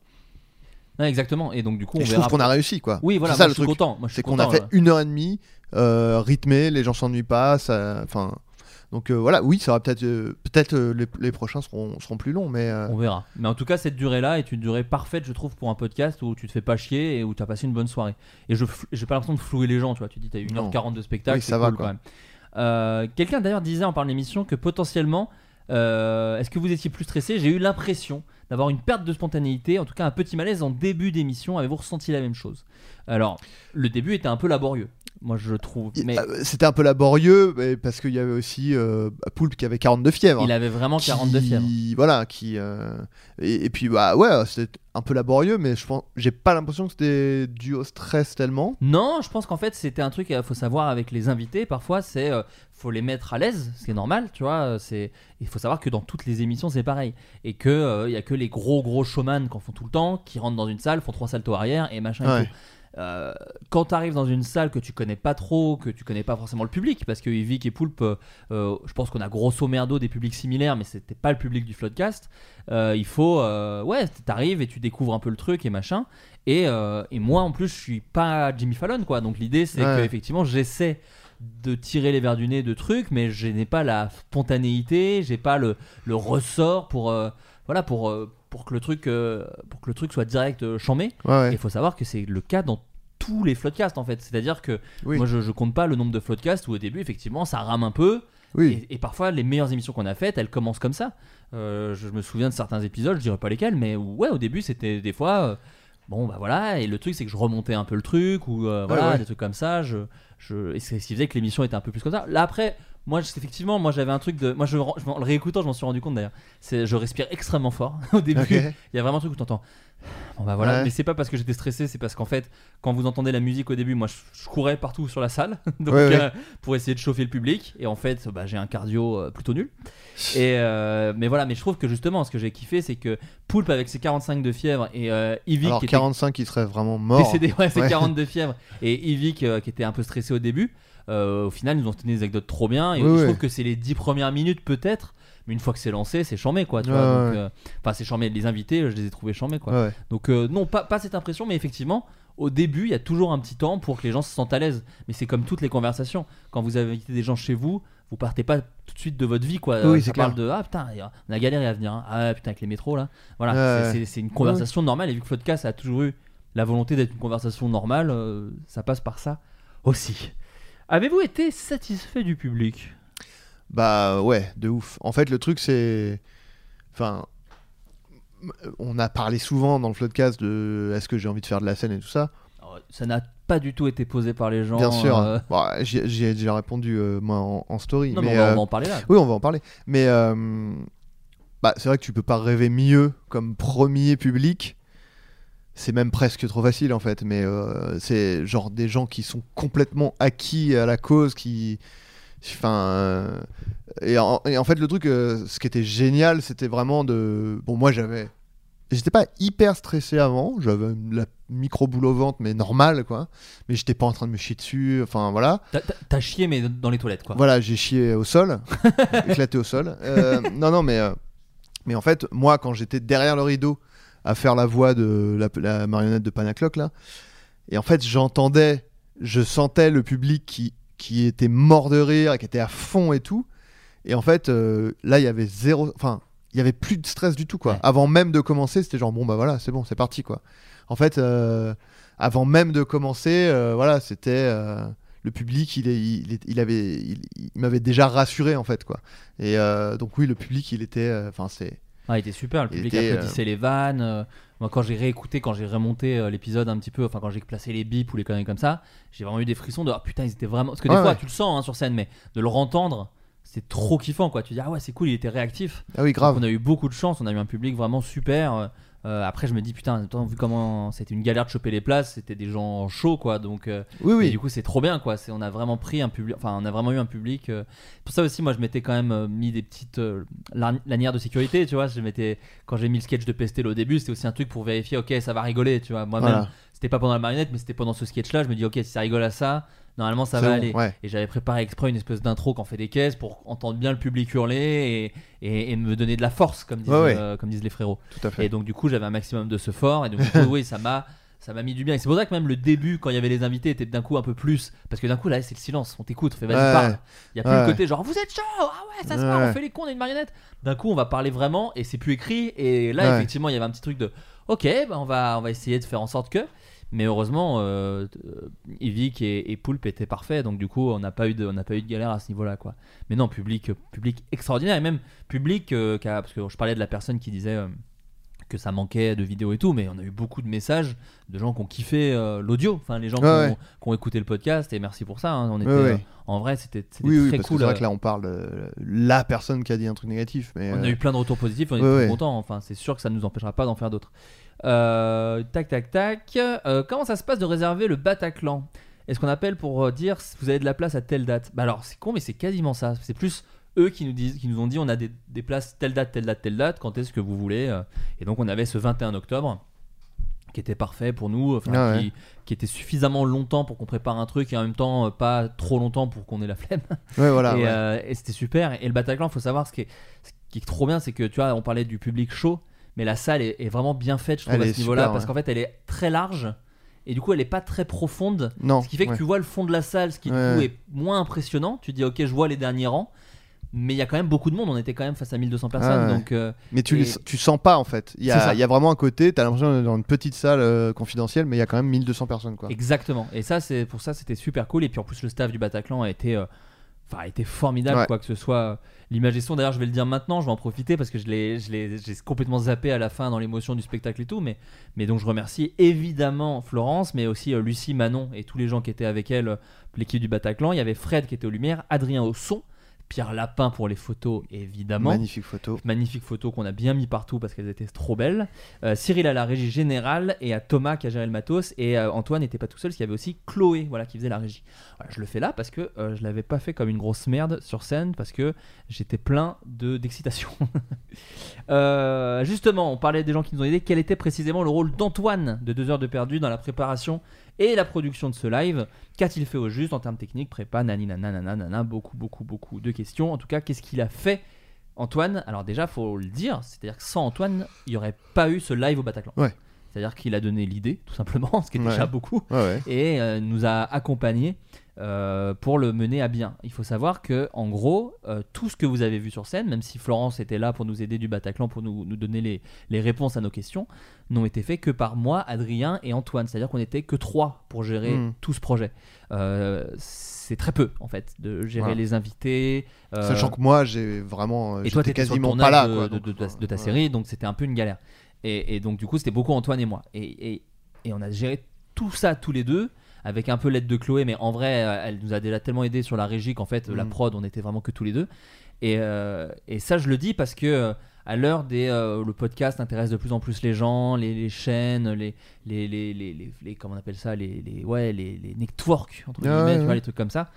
Ouais, exactement. Et donc du coup on Et je verra. trouve qu'on a réussi quoi. Oui, voilà, c'est ça moi, le je suis truc. content. Moi, je suis C'est qu'on a content, fait là. une heure et demie, euh, rythmé, les gens s'ennuient pas. Ça, enfin. Donc euh, voilà, oui, ça va peut-être, euh, peut-être euh, les, les prochains seront, seront plus longs, mais On verra. Mais en tout cas, cette durée-là est une durée parfaite, je trouve, pour un podcast où tu te fais pas chier et où tu as passé une bonne soirée. Et je j'ai pas l'impression de flouer les gens, tu vois. Tu dis, t'as 1h40 de spectacle, Oui, ça va, quoi. quand même. Euh, Quelqu'un d'ailleurs disait en parlant de l'émission que potentiellement, euh, est-ce que vous étiez plus stressé? J'ai eu l'impression d'avoir une perte de spontanéité, en tout cas un petit malaise en début d'émission. Avez-vous ressenti la même chose? Alors, le début était un peu laborieux, moi je trouve. Mais euh, c'était un peu laborieux, mais parce qu'il y avait aussi euh, Poulpe qui avait 42 fièvres. il avait vraiment 42 qui- fièvres. Voilà, qui euh, et, et puis bah ouais, c'était un peu laborieux, mais je pense, j'ai pas l'impression que c'était dû au stress tellement. Non, je pense qu'en fait c'était un truc qu'il faut savoir avec les invités. Parfois, c'est euh, faut les mettre à l'aise, ce qui est normal, tu vois. euh, C'est il faut savoir que dans toutes les émissions c'est pareil et que euh, il y a que les gros gros showman qui en font tout le temps, qui rentrent dans une salle, font trois saltos arrière et machin. et tout. Euh, quand tu arrives dans une salle que tu connais pas trop, que tu connais pas forcément le public, parce que Yvick et Poulpe, euh, je pense qu'on a grosso merdo des publics similaires, mais c'était pas le public du Floodcast. Euh, il faut, ouais, t'arrives et tu découvres un peu le truc et machin. Et, et moi en plus, je suis pas Jimmy Fallon, quoi. Donc l'idée, c'est Ouais. que effectivement, j'essaie de tirer les verres du nez de trucs, mais je n'ai pas la spontanéité, j'ai pas le, le ressort pour, voilà, pour, euh, pour que le truc, euh, pour que le truc soit direct euh, chambé. Ouais, ouais. Et il faut savoir que c'est le cas dans tous les floodcasts en fait. C'est-à-dire que Oui. moi je, je compte pas le nombre de floodcasts où au début effectivement ça rame un peu. Oui. Et, et parfois les meilleures émissions qu'on a faites elles commencent comme ça. Euh, je me souviens de certains épisodes, je dirais pas lesquels, mais ouais au début c'était des fois. euh, Bon bah voilà, et le truc c'est que je remontais un peu le truc, ou euh, voilà, ouais. des trucs comme ça, je, je, et c'est ce qui faisait que l'émission était un peu plus comme ça. Là après, moi je- effectivement, moi j'avais un truc de. Moi je, je- en le réécoutant, je m'en suis rendu compte d'ailleurs. C'est Je respire extrêmement fort au début. Il y a vraiment un truc où t'entends. Bon bah voilà, Ouais. mais c'est pas parce que j'étais stressé, c'est parce qu'en fait, quand vous entendez la musique au début, moi je, je courais partout sur la salle donc, Ouais, ouais. euh, pour essayer de chauffer le public. Et en fait, bah, j'ai un cardio euh, plutôt nul. Et euh, mais voilà, mais je trouve que justement, ce que j'ai kiffé, c'est que Poulpe avec ses 45 de fièvre et Yvick Alors qui était 45, il serait vraiment mort. décédé, ouais, c'est Ouais. 42 fièvre et Yvick qui était un peu stressé au début. Euh, au final, ils nous ont tenu des anecdotes trop bien. Et Oui, je oui. trouve que c'est les 10 premières minutes peut-être. Mais une fois que c'est lancé, c'est charmé quoi. Tu Ouais, vois, donc, ouais. euh, Enfin, c'est charmé. Les invités, je les ai trouvés charmés quoi. Ouais. Donc euh, non, pas, pas cette impression, mais effectivement, au début, il y a toujours un petit temps pour que les gens se sentent à l'aise. Mais c'est comme toutes les conversations. Quand vous avez invité des gens chez vous, vous partez pas tout de suite de votre vie, quoi. Oui, Ça parle clair. de ah putain, on a galéré à venir. hein. Ah putain avec les métros là. Voilà, c'est- une conversation normale. Et vu que Floodcast a toujours eu la volonté d'être une conversation normale, ça passe par ça aussi. Avez-vous été satisfait du public? Bah ouais, de ouf. En fait, le truc, c'est. Enfin. On a parlé souvent dans le podcast de est-ce que j'ai envie de faire de la scène et tout ça? Ça n'a pas du tout été posé par les gens. Bien sûr. euh, Bon, j'y j'y ai déjà répondu, euh, moi, en, en story. Non, mais, mais on va, euh, on va en parler là. Oui, on va en parler. Mais euh, bah, c'est vrai que tu peux pas rêver mieux comme premier public c'est même presque trop facile en fait. Mais euh, c'est genre des gens qui sont complètement acquis à la cause, qui. Enfin. euh, et, en, et en fait, le truc, euh, ce qui était génial, c'était vraiment de. Bon, moi j'avais. J'étais pas hyper stressé avant, j'avais la micro boule au ventre, mais normal quoi. Mais j'étais pas en train de me chier dessus, enfin voilà. T'as- chié, mais dans les toilettes, quoi. Voilà, j'ai chié au sol, éclaté au sol. Non, non, mais, mais en fait, moi, quand j'étais derrière le rideau à faire la voix de la, la marionnette de Panacloc, là, et en fait, j'entendais, je sentais le public qui, qui était mort de rire, qui était à fond et tout. Et en fait, euh, là, il y avait zéro. Enfin, il y avait plus de stress du tout, quoi. Ouais. Avant même de commencer, c'était genre, bon, bah voilà, c'est bon, c'est parti, quoi. En fait, euh, avant même de commencer, euh, voilà, c'était. le public, il, est, il, il avait, il, il m'avait déjà rassuré en fait quoi. Et donc oui, le public, il était, enfin c'est, Ah, il était super, le public était, applaudissait les vannes. euh, moi, quand j'ai réécouté, quand j'ai remonté euh, l'épisode un petit peu, enfin, quand j'ai placé les bips ou les conneries comme ça, j'ai vraiment eu des frissons de ah putain, ils étaient vraiment. Parce que des Ouais, fois, ouais. tu le sens hein, sur scène, mais de le entendre, c'est trop kiffant quoi. Tu dis ah ouais, c'est cool, il était réactif. ah oui Donc, grave. on a eu beaucoup de chance, on a eu un public vraiment super. Euh, après, je me dis putain, vu comment c'était une galère de choper les places, c'était des gens chauds quoi. Donc, euh, Oui et oui. du coup, c'est trop bien, quoi. C'est, on a vraiment pris un public, enfin, on a vraiment eu un public. euh, Pour ça aussi, moi, je m'étais quand même mis des petites lanières de sécurité, tu vois. Je m'étais, quand j'ai mis le sketch de Pestel au début, c'était aussi un truc pour vérifier, ok, ça va rigoler, tu vois. Moi-même, Voilà. c'était pas pendant la marionnette, mais c'était pendant ce sketch-là. Je me dis, ok, si ça rigole à ça, normalement, ça va bon, aller. ouais. Et j'avais préparé exprès une espèce d'intro qu'on fait des caisses pour entendre bien le public hurler et, et, et me donner de la force, comme disent, Ouais, euh, comme disent les frérots. Tout à fait. Et donc du coup j'avais un maximum de ce fort et donc du coup, oui ça m'a ça m'a mis du bien et c'est pour ça que même le début quand il y avait les invités était d'un coup un peu plus parce que d'un coup là c'est le silence on t'écoute on fait vas-y Ouais. parle il y a plus Ouais. le côté genre vous êtes chaud ah ouais ça se passe Ouais. on fait les cons on est une marionnette d'un coup on va parler vraiment et c'est plus écrit et là effectivement il y avait un petit truc de ok bah, on va on va essayer de faire en sorte que mais heureusement euh, euh, et, et Poulpe étaient parfaits donc du coup on n'a pas eu de on pas eu de galère à ce niveau là quoi mais non public public extraordinaire et même public euh, parce que je parlais de la personne qui disait euh, que ça manquait de vidéos et tout, mais on a eu beaucoup de messages de gens qui ont kiffé euh, l'audio, enfin les gens qui, Ouais, ont, ouais. qui ont écouté le podcast et merci pour ça. hein. On était, Ouais, ouais. euh, en vrai, c'était Oui oui très parce cool. c'est vrai euh, que là on parle de la personne qui a dit un truc négatif, mais on a euh, eu plein de retours positifs, on est très contents. Enfin, c'est sûr que ça ne nous empêchera pas d'en faire d'autres. Euh, tac, tac, tac. Euh, comment ça se passe de réserver le Bataclan? Est-ce qu'on appelle pour euh, dire si vous avez de la place à telle date? Bah alors, c'est con, mais c'est quasiment ça. C'est plus eux qui nous disent, qui nous ont dit, on a des, des places telle date, telle date, telle date. Quand est-ce que vous voulez. Et donc, on avait ce 21 octobre qui était parfait pour nous, enfin, Ah ouais. qui, qui était suffisamment longtemps pour qu'on prépare un truc et en même temps pas trop longtemps pour qu'on ait la flemme ouais voilà. et, ouais. euh, et c'était super. Et le Bataclan, faut savoir ce qui est, ce qui est trop bien, c'est que tu vois, on parlait du public chaud, mais la salle est, est vraiment bien faite, je trouve, Elle à ce niveau-là, parce qu'en fait, elle est très large. Et du coup, elle est pas très profonde. non. Ce qui fait que ouais. tu vois le fond de la salle, ce qui du coup est moins impressionnant. Tu dis, ok, je vois les derniers rangs. Mais il y a quand même beaucoup de monde. On était quand même face à 1200 personnes. Ah ouais. Donc, euh, Mais tu, et- tu sens pas en fait. Il y, a, ça. il y a vraiment un côté, t'as l'impression d'être dans une petite salle euh, confidentielle, mais il y a quand même 1200 personnes quoi. Exactement. Et ça, c'est pour ça, c'était super cool. Et puis en plus, le staff du Bataclan a été, euh, a été formidable, Ouais. quoi que ce soit. L'image. D'ailleurs, je vais le dire maintenant. Je vais en profiter parce que je l'ai, je l'ai, j'ai complètement zappé à la fin dans l'émotion du spectacle et tout. Mais, mais donc, je remercie évidemment Florence, mais aussi euh, Lucie, Manon et tous les gens qui étaient avec elle, euh, l'équipe du Bataclan. Il y avait Fred qui était aux lumières, Adrien au son, Pierre Lapin pour les photos, évidemment. Magnifique photo. Magnifiques photos qu'on a bien mis partout parce qu'elles étaient trop belles. Euh, Cyril à la régie générale et à Thomas qui a géré le matos. Et euh, Antoine n'était pas tout seul, parce qu'il y avait aussi Chloé voilà, qui faisait la régie. Voilà, je le fais là parce que euh, je l'avais pas fait comme une grosse merde sur scène parce que j'étais plein de d'excitation. Justement, on parlait des gens qui nous ont aidés. Quel était précisément le rôle d'Antoine de 2 heures de perdu dans la préparation et la production de ce live Qu'a-t-il fait au juste en termes techniques, prépa, nani, nanana, nanana, beaucoup, beaucoup, beaucoup de questions. En tout cas, qu'est-ce qu'il a fait Antoine, alors déjà, faut le dire, c'est-à-dire que sans Antoine, il n'y aurait pas eu ce live au Bataclan. Ouais. C'est-à-dire qu'il a donné l'idée, tout simplement, ce qui est Ouais. déjà beaucoup, ouais. et euh, nous a accompagnés euh, pour le mener à bien. Il faut savoir que, en gros, euh, tout ce que vous avez vu sur scène, même si Florence était là pour nous aider du Bataclan, pour nous, nous donner les, les réponses à nos questions, n'ont été faits que par moi, Adrien et Antoine. C'est-à-dire qu'on n'était que trois pour gérer Mm. tout ce projet. Euh, c'est très peu, en fait, de gérer Voilà. les invités. Sachant que moi j'ai vraiment. et toi, t'étais quasiment pas là de, quoi. de- donc, de ta, de ta ouais. série, donc c'était un peu une galère. Et, et donc, du coup, c'était beaucoup Antoine et moi. Et, et- et on a géré tout ça tous les deux, avec un peu l'aide de Chloé, mais en vrai, euh, elle nous a déjà tellement aidé sur la régie qu'en fait, la Mm. prod, on était vraiment que tous les deux. Et, euh, et ça, je le dis parce que. euh, à l'heure des euh, le podcast intéresse de plus en plus les gens, les, les chaînes, les les, les, les, comment on appelle ça, les, les ouais les, les networks entre Ah guillemets, tu vois ouais. les trucs comme ça.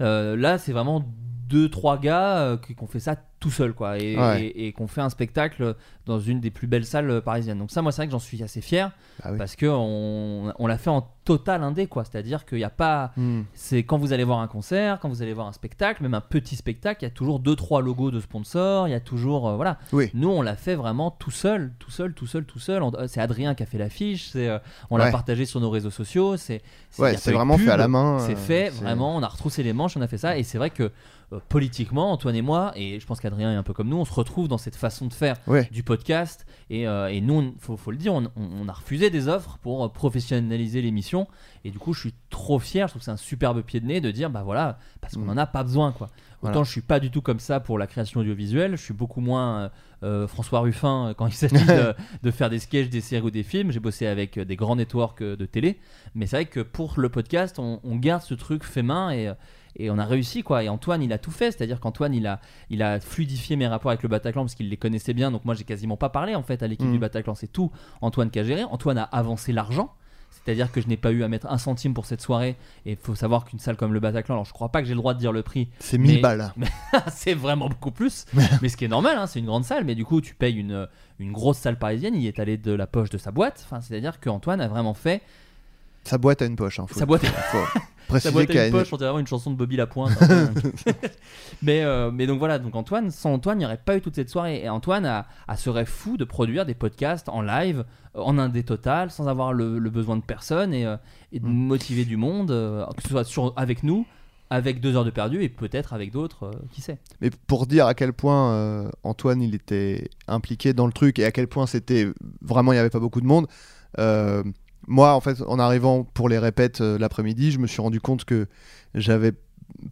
Euh, là, c'est vraiment deux trois gars euh, qui, ont fait ça tout seul quoi et, Ouais. et, et qu'on fait un spectacle dans une des plus belles salles euh, parisiennes. Donc ça, moi, c'est vrai que j'en suis assez fier oui. parce que on, on l'a fait en total indé quoi. C'est-à-dire qu'il n'y a pas Hmm. c'est quand vous allez voir un concert, quand vous allez voir un spectacle, même un petit spectacle, il y a toujours deux trois logos de sponsors, il y a toujours euh, voilà. Oui. Nous on l'a fait vraiment tout seul, tout seul, tout seul, tout seul. C'est Adrien qui a fait l'affiche, c'est euh, on l'a partagé sur nos réseaux sociaux, c'est Ouais, c'est vraiment pub, fait à la main, C'est fait c'est- vraiment, on a retroussé les manches, on a fait ça et c'est vrai que euh, politiquement Antoine et moi et je pense qu'Adrien est un peu comme nous, on se retrouve dans cette façon de faire Ouais. du podcast et, euh, et nous on- faut, faut le dire on, a refusé des offres pour euh, professionnaliser l'émission et du coup je suis trop fier je trouve que c'est un superbe pied de nez de dire bah voilà parce qu'on Mm. en a pas besoin quoi autant Voilà. je suis pas du tout comme ça pour la création audiovisuelle je suis beaucoup moins euh, François Ruffin quand il s'agit de, de faire des sketchs des séries ou des films j'ai bossé avec des grands networks de télé mais c'est vrai que pour le podcast on, on garde ce truc fait main et et on a réussi quoi. Et Antoine il a tout fait. C'est à dire qu'Antoine il a il a fluidifié mes rapports avec le Bataclan parce qu'il les connaissait bien. Donc moi j'ai quasiment pas parlé en fait à l'équipe du Bataclan. C'est tout Antoine qui a géré. Antoine a avancé l'argent. C'est-à-dire que je n'ai pas eu à mettre un centime pour cette soirée. Et il faut savoir qu'une salle comme le Bataclan alors je crois pas que j'ai le droit de dire le prix C'est 1000 Mais- balles. c'est vraiment beaucoup plus. Mais ce qui est normal hein, c'est une grande salle. Mais du coup tu payes une, une grosse salle parisienne. Il est allé de la poche de sa boîte. Enfin, c'est-à-dire qu'Antoine a vraiment fait Sa boîte a une poche. Hein, faut- sa boîte faut préciser boîte à une poche, on dirait vraiment une chanson de Bobby Lapointe. peu. mais, euh, mais donc voilà, donc Antoine, sans Antoine, il n'y aurait pas eu toute cette soirée. Et Antoine a, a serait fou de produire des podcasts en live, euh, en indé total, sans avoir le, le besoin de personne et, euh, et de Mm. motiver du monde, que ce soit sur, avec nous, avec deux heures de perdu et peut-être avec d'autres, euh, qui sait. Mais pour dire à quel point euh, Antoine il était impliqué dans le truc et à quel point c'était vraiment il n'y avait pas beaucoup de monde. euh, moi en fait en arrivant pour les répètes euh, l'après-midi, je me suis rendu compte que j'avais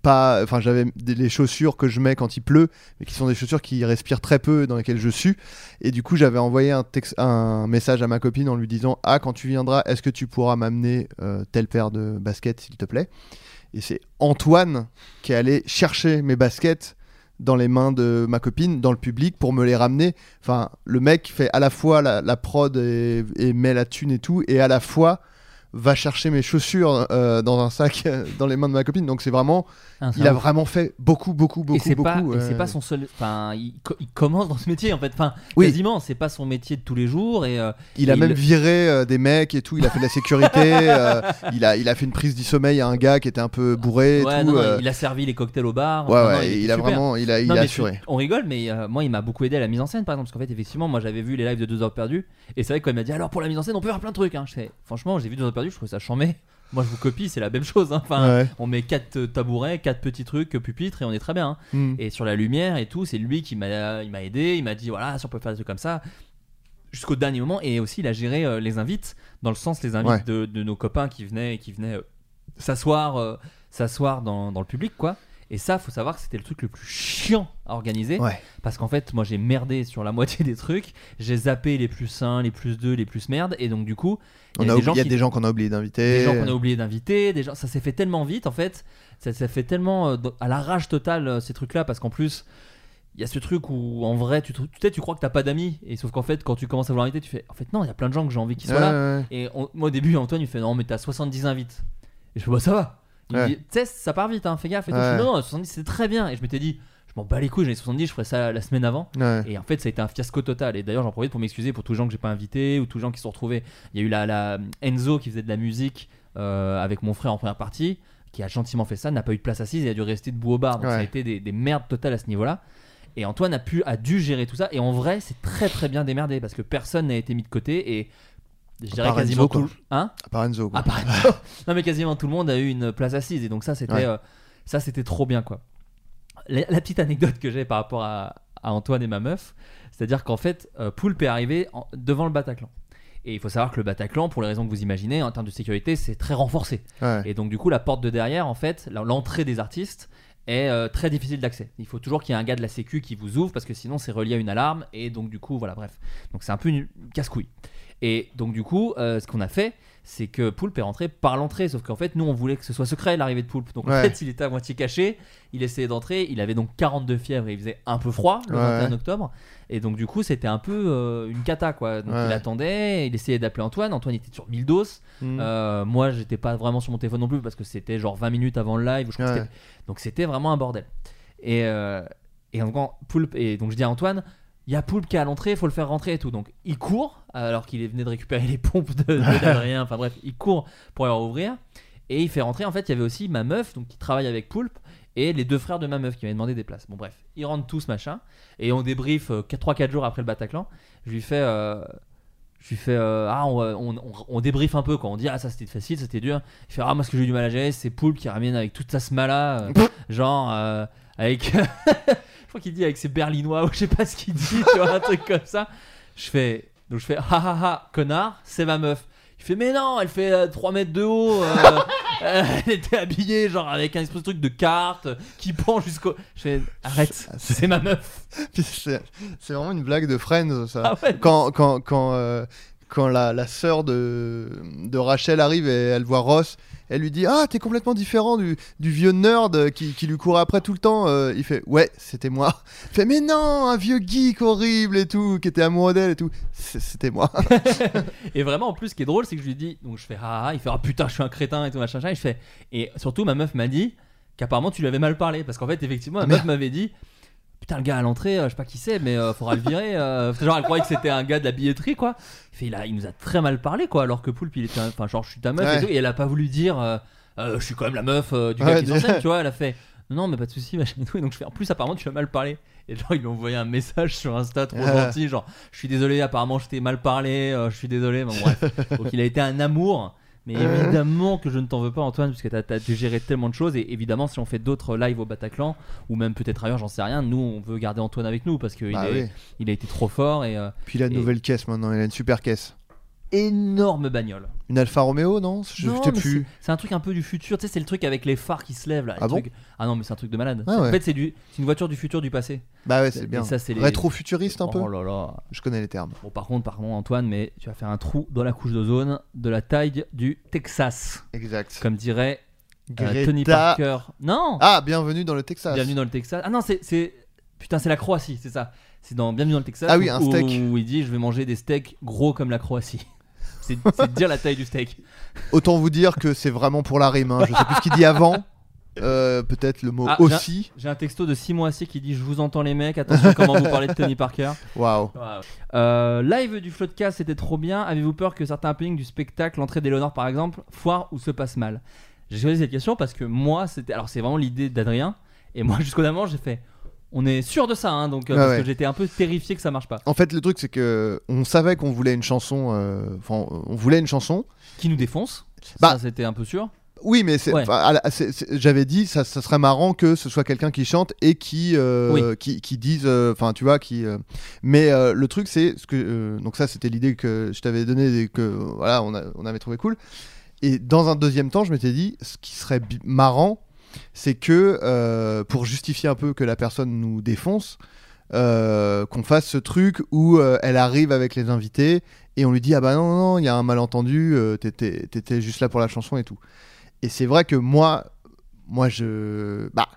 pas, enfin j'avais les chaussures que je mets quand il pleut, mais qui sont des chaussures qui respirent très peu, dans lesquelles je sue. Et du coup j'avais envoyé un, texte, un message à ma copine en lui disant ah quand tu viendras, est-ce que tu pourras m'amener euh, telle paire de baskets s'il te plaît? Et c'est Antoine qui est allé chercher mes baskets dans les mains de ma copine, dans le public, pour me les ramener. Enfin, le mec fait à la fois la, prod et, et met la thune et tout, et à la fois va chercher mes chaussures euh, dans un sac euh, dans les mains de ma copine. Donc c'est vraiment, il a vraiment fait beaucoup, beaucoup, beaucoup, et c'est pas, et c'est euh, pas son seul. Enfin, il, co- il commence dans ce métier en fait. Enfin, Oui. quasiment, c'est pas son métier de tous les jours et. euh, Il a il- même viré euh, des mecs et tout. Il a fait de la sécurité. euh, il a, il a fait une prise du sommeil à un gars qui était un peu bourré. Et ouais, tout, non, non, euh, il a servi les cocktails au bar. ouais, Enfin, ouais, non, il, a vraiment, il a, il a assuré. tu- on rigole, mais euh, moi, il m'a beaucoup aidé à la mise en scène, par exemple, parce qu'en fait, effectivement, moi, j'avais vu les lives de 2 heures perdues, et c'est vrai que quand il m'a dit, alors pour la mise en scène, on peut faire plein de trucs. Hein. Je fais, franchement, j'ai vu 2 heures perdues, je trouvais ça chambé. Moi, je vous copie, c'est la même chose. hein. Enfin, Ouais. on met quatre tabourets, quatre petits trucs, pupitres, et on est très bien. hein. Mm. Et sur la lumière et tout, c'est lui qui m'a, il m'a aidé. Il m'a dit, voilà, si on peut faire des trucs comme ça. Jusqu'au dernier moment, et aussi, il a géré euh, les invites, dans le sens les invites Ouais. de, de nos copains qui venaient, qui venaient euh, s'asseoir, euh, s'asseoir dans, dans le public, quoi. Et ça, faut savoir que c'était le truc le plus chiant à organiser. Ouais. Parce qu'en fait, moi j'ai merdé sur la moitié des trucs. J'ai zappé les plus 1, les plus 2, les plus merde. Et donc, du coup, il y a des gens qui- des qu'on a oublié d'inviter. des gens qu'on a oublié d'inviter, des gens, ça s'est fait tellement vite en fait, ça s'est fait tellement euh, à la rage totale euh, ces trucs-là parce qu'en plus il y a ce truc où en vrai tu, peut-être tu crois que t'as pas d'amis et sauf qu'en fait quand tu commences à vouloir inviter tu fais en fait non il y a plein de gens que j'ai envie qu'ils soient Ouais, là ouais, et on- moi au début Antoine il fait non mais t'as 70 invites et je fais bah ça va Ouais. dit tu sais ça part vite hein, fais gaffe et tout. Je non non 70 c'est très bien et je m'étais dit je m'en bats les couilles j'en ai 70 je ferai ça la semaine avant Ouais. et en fait, ça a été un fiasco total. Et d'ailleurs, j'en profite pour m'excuser pour tous les gens que j'ai pas invités ou tous les gens qui se sont retrouvés. Il y a eu la, la Enzo qui faisait de la musique euh, avec mon frère en première partie, qui a gentiment fait ça, n'a pas eu de place assise et a dû rester debout au bar. Donc ça a été des, des merdes totales à ce niveau-là. Et Antoine a, pu, a dû gérer tout ça. Et en vrai, c'est très très bien démerdé parce que personne n'a été mis de côté. Et je dirais quasiment Enzo, tout. Hein? Enzo. quoi. non mais quasiment tout le monde a eu une place assise et donc ça c'était Ouais. euh, ça c'était trop bien quoi. La, la petite anecdote que j'ai par rapport à, à Antoine et ma meuf, c'est-à-dire qu'en fait euh, Poulpe est arrivé en- devant le Bataclan. Et il faut savoir que le Bataclan, pour les raisons que vous imaginez, en termes de sécurité, c'est très renforcé. Ouais. Et donc du coup, la porte de derrière, en fait, l'entrée des artistes est euh, très difficile d'accès. Il faut toujours qu'il y ait un gars de la sécu qui vous ouvre parce que sinon c'est relié à une alarme et donc du coup voilà bref. Donc c'est un peu une casse-couille. Et donc du coup, euh, ce qu'on a fait, c'est que Poulpe est rentré par l'entrée. Sauf qu'en fait, nous, on voulait que ce soit secret l'arrivée de Poulpe. Donc en Ouais. fait, il était à moitié caché. Il essayait d'entrer. Il avait donc 42 fièvres et il faisait un peu froid le Ouais. 21 octobre. Et donc du coup, c'était un peu euh, une cata quoi. Donc Ouais. il attendait. Il essayait d'appeler Antoine. Antoine était sur 1000 doses. Mm. Euh, moi, j'étais pas vraiment sur mon téléphone non plus parce que c'était genre 20 minutes avant le live. je crois que Ouais. c'était- Donc c'était vraiment un bordel. Et, euh, et donc, quand Poulpe, et donc je dis à Antoine, il y a Poulpe qui est à l'entrée, il faut le faire rentrer et tout. Donc il court, alors qu'il est venu de récupérer les pompes de, de d'Adrien. Enfin bref, il court pour aller ouvrir. Et il fait rentrer, en fait, il y avait aussi ma meuf, donc qui travaille avec Poulpe, et les deux frères de ma meuf qui m'avaient demandé des places. Bon bref, ils rentrent tous, machin. Et on débrief 3-4 jours après le Bataclan. Je lui fais... euh, je lui fais euh, ah on, on, on, on débrief un peu quoi on dit ah ça c'était facile c'était dur il fait ah moi ce que j'ai eu du mal à gérer c'est Poulpe qui ramène avec toute sa smala euh, genre euh, avec crois qu'il dit avec ses berlinois ou je sais pas ce qu'il dit tu vois un truc comme ça je fais donc je fais ah ah ah connard c'est ma meuf il fait mais non elle fait euh, 3 mètres de haut euh, euh, elle était habillée genre avec un espèce de truc de carte qui pend jusqu'au je fais arrête c'est ma meuf Puis c'est c'est vraiment une blague de Friends, ça. Ah ouais. Quand, quand, quand, euh, quand la, la sœur de, de Rachel arrive et elle voit Ross, elle lui dit Ah, t'es complètement différent du, du vieux nerd qui, qui lui courait après tout le temps. Euh, il fait Ouais, c'était moi. Il fait Mais non, un vieux geek horrible et tout, qui était amoureux d'elle et tout. C'était moi. Et vraiment, en plus, ce qui est drôle, c'est que je lui dis, donc je fais ah, ah, il fait ah putain, je suis un crétin et tout machin, machin. Et je fais, et surtout, ma meuf m'a dit qu'apparemment tu lui avais mal parlé parce qu'en fait, effectivement, ma meuf m'avait dit. Putain, le gars à l'entrée, euh, je sais pas qui c'est, mais euh, faudra le virer. euh. genre, elle croyait que c'était un gars de la billetterie, quoi. Il, fait, il, a, il nous a très mal parlé, quoi. Alors que Poulpe, il était. un- Enfin, genre, je suis ta meuf et tout. Et elle a pas voulu dire, euh, Euh, je suis quand même la meuf euh, du gars Ouais, qui déjà. tu vois. Elle a fait, non, non, mais pas de soucis, machin et tout. Et donc, je fais, en plus, apparemment, tu as mal parlé. Et genre, il lui a envoyé un message sur Insta trop Ah. gentil, genre, je suis désolé, apparemment, je t'ai mal parlé, euh, je suis désolé. Bon, bref. donc, il a été un amour. Mais évidemment que je ne t'en veux pas, Antoine, puisque t'as as gérer tellement de choses. Et évidemment, si on fait d'autres lives au Bataclan, ou même peut-être ailleurs, j'en sais rien, nous, on veut garder Antoine avec nous parce qu'il Bah est- oui. il a été trop fort et euh, Puis il a une Et- nouvelle caisse maintenant, il a une super caisse. Énorme bagnole. Une Alfa Romeo, non Je Non, plus. c'est- un truc un peu du futur, tu sais, c'est le truc avec les phares qui se lèvent là. Ah bon trucs- Ah non, mais c'est un truc de malade. Ah En fait, c'est du- une voiture du futur du passé. Bah ouais, c'est bien. ça, les- Rétro-futuriste un peu Oh là là. Je connais les termes. Bon, par contre, pardon, Antoine, mais tu vas faire un trou dans la couche d'ozone de la taille du Texas, Exact. comme dirait euh, Tony Parker. Non Ah, bienvenue dans le Texas. Bienvenue dans le Texas. Ah non, c'est. Putain, c'est la Croatie, c'est ça. C'est dans Bienvenue dans le Texas. Ah oui, où- un steak. Où il dit Je vais manger des steaks gros comme la Croatie. C'est c'est dire la taille du steak. Autant vous dire que c'est vraiment pour la rime. hein. Je sais plus ce qu'il dit avant. Euh, Peut-être le mot Ah, aussi. J'ai un texto de Simon Assier qui dit Je vous entends les mecs, attention comment vous parlez de Tony Parker. Waouh. Euh, live du Floodcast, c'était trop bien. Avez-vous peur que certains happenings du spectacle, l'entrée d'Eleonore par exemple, foire ou se passe mal? J'ai choisi cette question parce que moi, c'était. Alors, c'est vraiment l'idée d'Adrien. Et moi, jusqu'au moment, j'ai fait. On est sûr de ça, hein, donc euh, parce ouais. que j'étais un peu terrifié que ça marche pas. En fait, le truc, c'est que on savait qu'on voulait une chanson. euh, Enfin, on voulait une chanson. Qui nous défonce Bah, Ça, c'était un peu sûr. Oui, mais Ouais. j'avais dit, ça, ça serait marrant que ce soit quelqu'un qui chante et qui, euh, Oui. qui, qui dise, euh, enfin, tu vois, qui. Mais le truc, c'est ce que, donc ça, c'était l'idée que je t'avais donnée et que voilà, on, a- on avait trouvé cool. Et dans un deuxième temps, je m'étais dit, ce qui serait marrant, c'est que euh, pour justifier un peu que la personne nous défonce. euh, qu'on fasse ce truc où euh, elle arrive avec les invités et on lui dit ah bah non non il y a un malentendu t'étais juste là pour la chanson et tout et c'est vrai que moi, moi je, bah,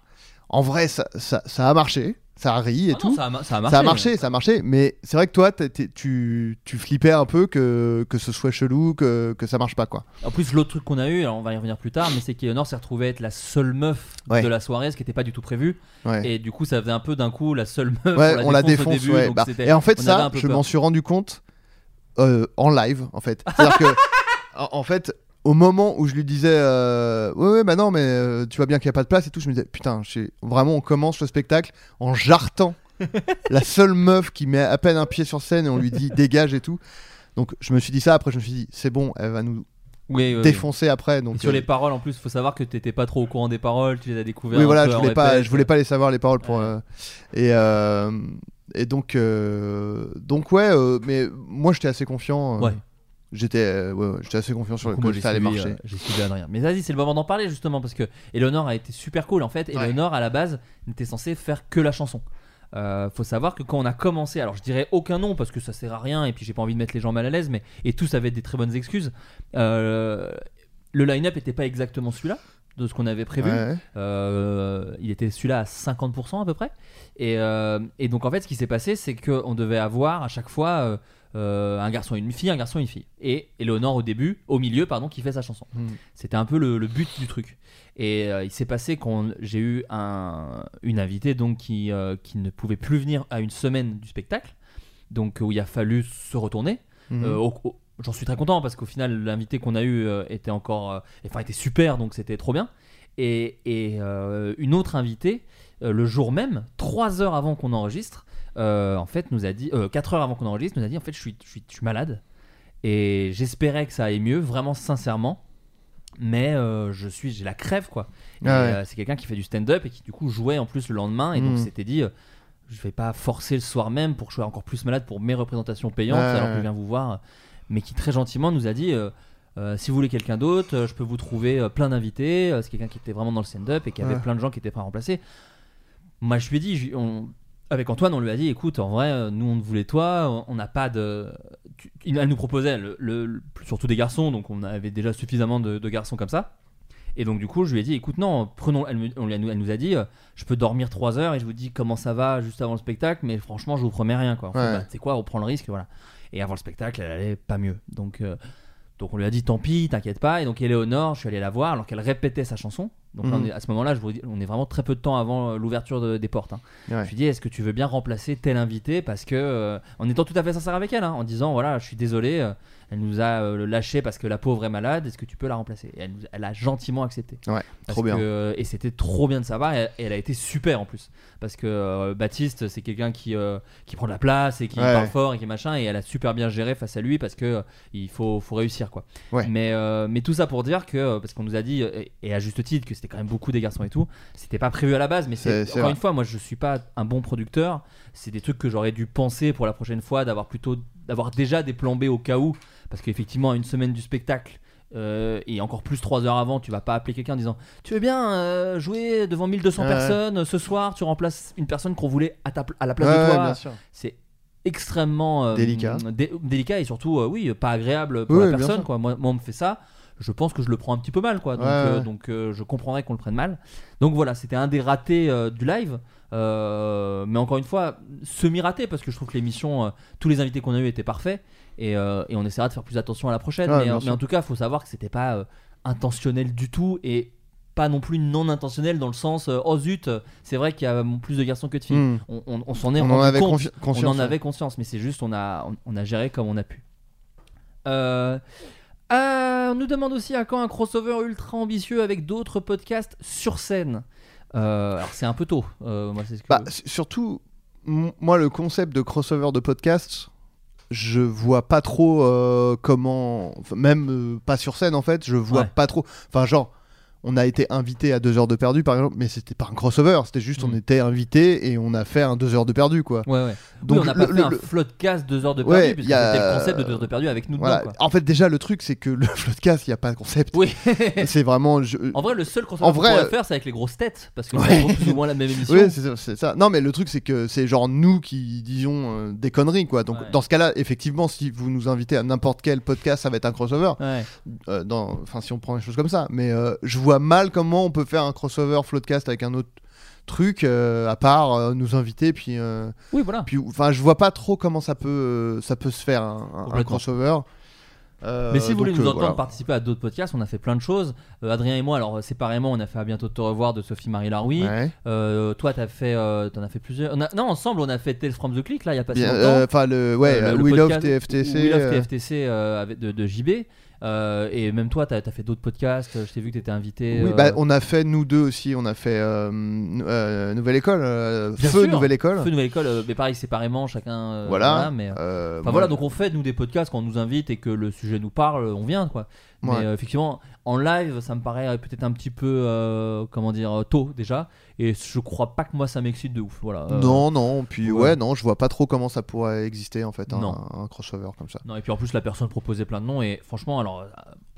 en vrai, ça, ça a marché, ça a ri et Ah tout. non, ça, a, ma- ça a marché. ça a marché, ça a marché, mais c'est vrai que toi, tu, tu flippais un peu que, que ce soit chelou, que, que ça marche pas, quoi. En plus, l'autre truc qu'on a eu, alors on va y revenir plus tard, mais c'est qu'Eleonore s'est retrouvée être la seule meuf Ouais. de la soirée, ce qui n'était pas du tout prévu. Ouais, Et du coup, ça faisait un peu d'un coup la seule meuf. Ouais, on on la défonce au début, donc Bah, et en fait, on ça, je m'en suis rendu compte euh, en live, en fait. C'est-à-dire que, en fait, au moment où je lui disais, euh, ouais, ouais, bah non, mais euh, tu vois bien qu'il n'y a pas de place et tout, je me disais, putain, vraiment, on commence le spectacle en jartant la seule meuf qui met à peine un pied sur scène et on lui dit dégage et tout. Donc, je me suis dit ça. Après, je me suis dit, c'est bon, elle va nous Oui, oui, oui. défoncer après. Et Donc, sur euh, les paroles, en plus, faut savoir que t'étais pas trop au courant des paroles, tu les as découvertes. Oui, voilà, je voulais pas, répète. je voulais pas les savoir les paroles pour. Ouais. euh, et euh, et donc euh, donc ouais, euh, mais moi j'étais assez confiant. euh, Ouais. J'étais euh, ouais, ouais, j'étais assez confiant sur le coup, que ça allait suivi, marcher. euh, j'ai suivi Adrien. Mais vas-y, c'est le moment d'en parler justement parce que Eleonore a été super cool en fait. Eleonore à la base n'était censée faire que la chanson. Euh, faut savoir que quand on a commencé, alors je dirais aucun nom parce que ça sert à rien et puis j'ai pas envie de mettre les gens mal à l'aise, mais et tous avaient des très bonnes excuses. Euh, le line-up était pas exactement celui-là de ce qu'on avait prévu. Ouais. Euh, il était celui-là à 50% à peu près. Et, euh, et donc en fait, ce qui s'est passé, c'est qu'on devait avoir à chaque fois euh, euh, un garçon et une fille, un garçon et une fille. Et Eleonore au début, au milieu, pardon, qui fait sa chanson. Hmm. C'était un peu le, le but du truc. Et euh, il s'est passé qu'on j'ai eu un, une invitée donc qui, euh, qui ne pouvait plus venir à une semaine du spectacle, donc où il a fallu se retourner. Au- au- J'en suis très content parce qu'au final l'invité qu'on a eu était encore, enfin était super donc c'était trop bien. Et, et, une autre invitée le jour même, trois heures avant qu'on enregistre, euh, en fait nous a dit, euh, quatre heures avant qu'on enregistre, nous a dit en fait je suis, je suis, je suis malade et j'espérais que ça aille mieux, vraiment sincèrement. Mais euh, je suis, j'ai la crève quoi. Et, Ah ouais. euh, c'est quelqu'un qui fait du stand-up et qui du coup jouait en plus le lendemain et donc Mhm. s'était dit, je vais pas forcer le soir même pour que je sois encore plus malade pour mes représentations payantes Ouais, alors que ouais. je viens vous voir, mais qui très gentiment nous a dit. euh, euh, si vous voulez quelqu'un d'autre, euh, je peux vous trouver euh, plein d'invités. Euh, c'est quelqu'un qui était vraiment dans le stand-up et qui avait Ouais. plein de gens qui étaient prêts à remplacer. Moi, je lui ai dit, je- on- avec Antoine, on lui a dit, écoute, en vrai, euh, nous, on te voulait toi, on n'a pas de. tu- Elle nous proposait, le, le- le- surtout des garçons, donc on avait déjà suffisamment de, de garçons comme ça. Et donc, du coup, je lui ai dit, écoute, non, prenons. Elle, me- elle nous a dit, euh, je peux dormir 3 heures et je vous dis comment ça va juste avant le spectacle, mais franchement, je vous promets rien, quoi. Ouais. bah, tu sais quoi, on prend le risque, voilà. Et avant le spectacle, elle allait pas mieux. Donc. euh, donc on lui a dit tant pis, t'inquiète pas. Et donc Éléonore, je suis allé la voir alors qu'elle répétait sa chanson. Donc là, on est- à ce moment-là, je vous dis, on est vraiment très peu de temps avant euh, l'ouverture de- des portes. hein. Ouais. Je lui dit, est-ce que tu veux bien remplacer tel invité? Parce que, euh, en étant tout à fait sincère avec elle, hein, en disant, voilà, je suis désolé, euh, elle nous a euh, lâché parce que la pauvre est malade, est-ce que tu peux la remplacer? Et elle, nous- elle a gentiment accepté. Ouais, Parce trop bien. que- et c'était trop bien de savoir, et, et elle a été super en plus. Parce que euh, Baptiste, c'est quelqu'un qui, euh, qui prend de la place et qui Ouais. parle fort et qui machin, et elle a super bien géré face à lui parce que euh, il faut, faut réussir quoi. Ouais. Mais, euh, mais tout ça pour dire que, euh, parce qu'on nous a dit, euh, et, et à juste titre, que c'était quand même beaucoup des garçons et tout, c'était pas prévu à la base, mais c'est encore vrai. une fois, moi je suis pas un bon producteur, c'est des trucs que j'aurais dû penser pour la prochaine fois, d'avoir plutôt d'avoir déjà des plans B au cas où, parce qu'effectivement, à une semaine du spectacle, euh, et encore plus trois heures avant, tu vas pas appeler quelqu'un en disant Tu veux bien euh, jouer devant 1200 Ouais. personnes euh, ce soir Tu remplaces une personne qu'on voulait à, ta à la place Ouais, de toi. C'est extrêmement euh, Délicat. dé- délicat et surtout, oui, pas agréable pour Oui, la personne. Quoi. Moi, moi, on me fait ça. Je pense que je le prends un petit peu mal, quoi. Donc, Ouais, euh, donc euh, je comprendrais qu'on le prenne mal. Donc voilà, c'était un des ratés euh, du live. Mais encore une fois, semi-raté parce que je trouve que l'émission, tous les invités qu'on a eu étaient parfaits et, et on essaiera de faire plus attention à la prochaine. Ouais, mais, en tout cas, il faut savoir que c'était pas intentionnel du tout et pas non plus non intentionnel dans le sens oh zut, c'est vrai qu'il y a plus de garçons que de filles. Hmm. On, on- on s'en est On rendu en avait compte. conscience. on en avait conscience, mais c'est juste on a, on, on a géré comme on a pu. Euh, on nous demande aussi à quand un crossover ultra ambitieux avec d'autres podcasts sur scène. Euh, alors c'est un peu tôt. Euh, moi, c'est ce que... Bah, surtout, moi, le concept de crossover de podcast, je vois pas trop euh, comment. Même euh, pas sur scène, en fait, je vois Ouais. pas trop. Enfin, genre. On a été invité à 2 heures de perdu par exemple, mais c'était pas un crossover, c'était juste Mm. on était invité et on a fait un 2 heures de perdu quoi. Ouais, ouais. Donc, oui, on n'a pas le- fait le- un floodcast 2 heures de Ouais, perdu, puisque y a- c'était le concept de 2 heures de perdu avec nous Voilà. dedans. Quoi. En fait, déjà le truc c'est que le floodcast, il y a pas de concept. Oui. C'est vraiment. je- en vrai, le seul vrai, qu'on pourrait faire, c'est avec les grosses têtes, parce que Ouais. c'est plus ou moins la même émission. Oui, c'est ça. Non, mais le truc, c'est que c'est genre nous qui disions euh, des conneries, quoi. Donc, Ouais. dans ce cas-là, effectivement, si vous nous invitez à n'importe quel podcast, ça va être un crossover. Ouais. Euh, dans... Enfin, si on prend les choses comme ça. Mais euh, je vois mal comment on peut faire un crossover Floodcast avec un autre truc, euh, à part euh, nous inviter, puis. euh, Oui, voilà. puis Enfin, je vois pas trop comment ça peut, euh, ça peut se faire, un, un- crossover. Euh, Mais si vous voulez donc, nous euh, entendre voilà. participer à d'autres podcasts, on a fait plein de choses. Euh, Adrien et moi, alors euh, séparément, on a fait à bientôt de te revoir de Sophie-Marie Laroui. Ouais. Euh, toi, t'as fait, euh, t'en as fait plusieurs. On a- non, ensemble, on a fait Tales from the Click là, il y a pas si longtemps. euh, Enfin, le, ouais, Euh, le- le We Love podcast TFTC. We Love euh, TFTC euh, avec de, de JB. Euh, et même toi, t'as as fait d'autres podcasts. Je t'ai vu que t'étais invité. Oui, euh, bah, on a fait nous deux aussi, on a fait euh, euh, Nouvelle École, euh, Feu sûr. Nouvelle École. Feu Nouvelle École, euh, mais pareil, séparément, chacun. euh, voilà. mais, euh, Euh, Enfin moi- voilà, donc on fait nous des podcasts quand on nous invite et que le sujet nous parle, on vient quoi. Mais Ouais. euh, effectivement, En live, ça me paraît peut-être un petit peu, euh, comment dire, euh, tôt déjà. Et je crois pas que moi ça m'excite de ouf. Voilà. Euh, Non, non, puis ouais. ouais. non, je vois pas trop comment ça pourrait exister en fait, un, Non. un crossover comme ça. Non, et puis en plus, la personne proposait plein de noms. Et franchement, alors,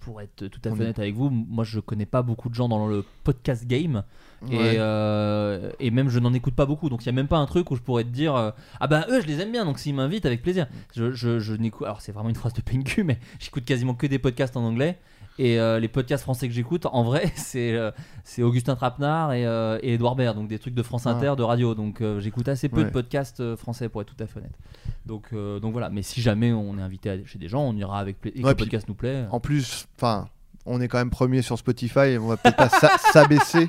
pour être tout à fait honnête avec vous, moi je connais pas beaucoup de gens dans le podcast game. Ouais. Et, euh, et même je n'en écoute pas beaucoup. Donc il y a même pas un truc où je pourrais te dire euh, Ah bah eux, je les aime bien. Donc s'ils m'invitent, avec plaisir. Je, je, je n'écoute. Alors c'est vraiment une phrase de PNQ, mais j'écoute quasiment que des podcasts en anglais. Et euh, les podcasts français que j'écoute, en vrai, c'est euh, c'est Augustin Trapenard et, euh, et Edouard Baird, donc des trucs de France Inter, de radio. Donc euh, j'écoute assez peu Ouais. de podcasts euh, français pour être tout à fait honnête. Donc, euh, donc voilà, mais si jamais on est invité à- chez des gens, on ira avec plaisir. Et que Ouais, le puis- podcast nous plaît. En plus, enfin, on est quand même premier sur Spotify, on va peut-être pas s'a- s'abaisser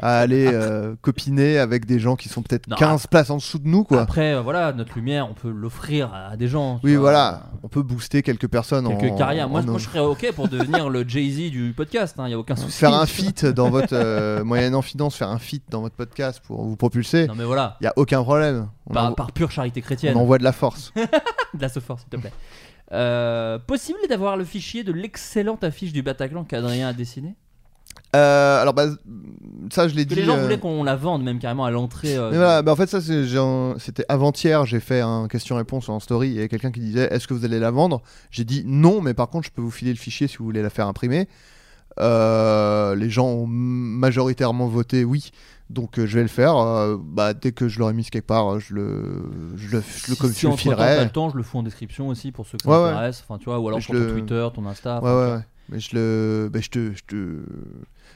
à aller euh, copiner avec des gens qui sont peut-être Non, 15 places en dessous de nous, quoi. Après, euh, voilà, notre lumière, on peut l'offrir à des gens. oui, vois. voilà, on peut booster quelques personnes Quelques en, carrières. Moi, en- moi, je serais ok pour devenir le Jay-Z du podcast, il n'y a aucun souci. faire un feat dans votre euh, moyenne en finance, faire un feat dans votre podcast pour vous propulser. Non, mais voilà, Il y a aucun problème. On, par, envo- par pure charité on chrétienne. envoie de la force. De la sophore, s'il te plaît. Euh, possible d'avoir le fichier de l'excellente affiche du Bataclan qu'Adrien a dessiné? Euh, alors bah, ça je l'ai dit. les gens euh, voulaient qu'on la vende même carrément à l'entrée. euh, voilà, bah en fait ça c'était avant-hier, j'ai fait un question-réponse en story, il y a quelqu'un qui disait est-ce que vous allez la vendre? J'ai dit non, mais par contre je peux vous filer le fichier si vous voulez la faire imprimer. Les gens ont majoritairement voté oui, donc je vais le faire. Bah, dès que je l'aurai mis quelque part, je le, je le, je le, si, comme si je le filerai. le temps, je le fous en description aussi pour ceux ça Ouais, ouais. intéresse. Enfin, tu vois, ou alors Je sur le- ton Twitter, ton Insta. Ouais, ouais, ouais. Mais je le, bah, je te, je te.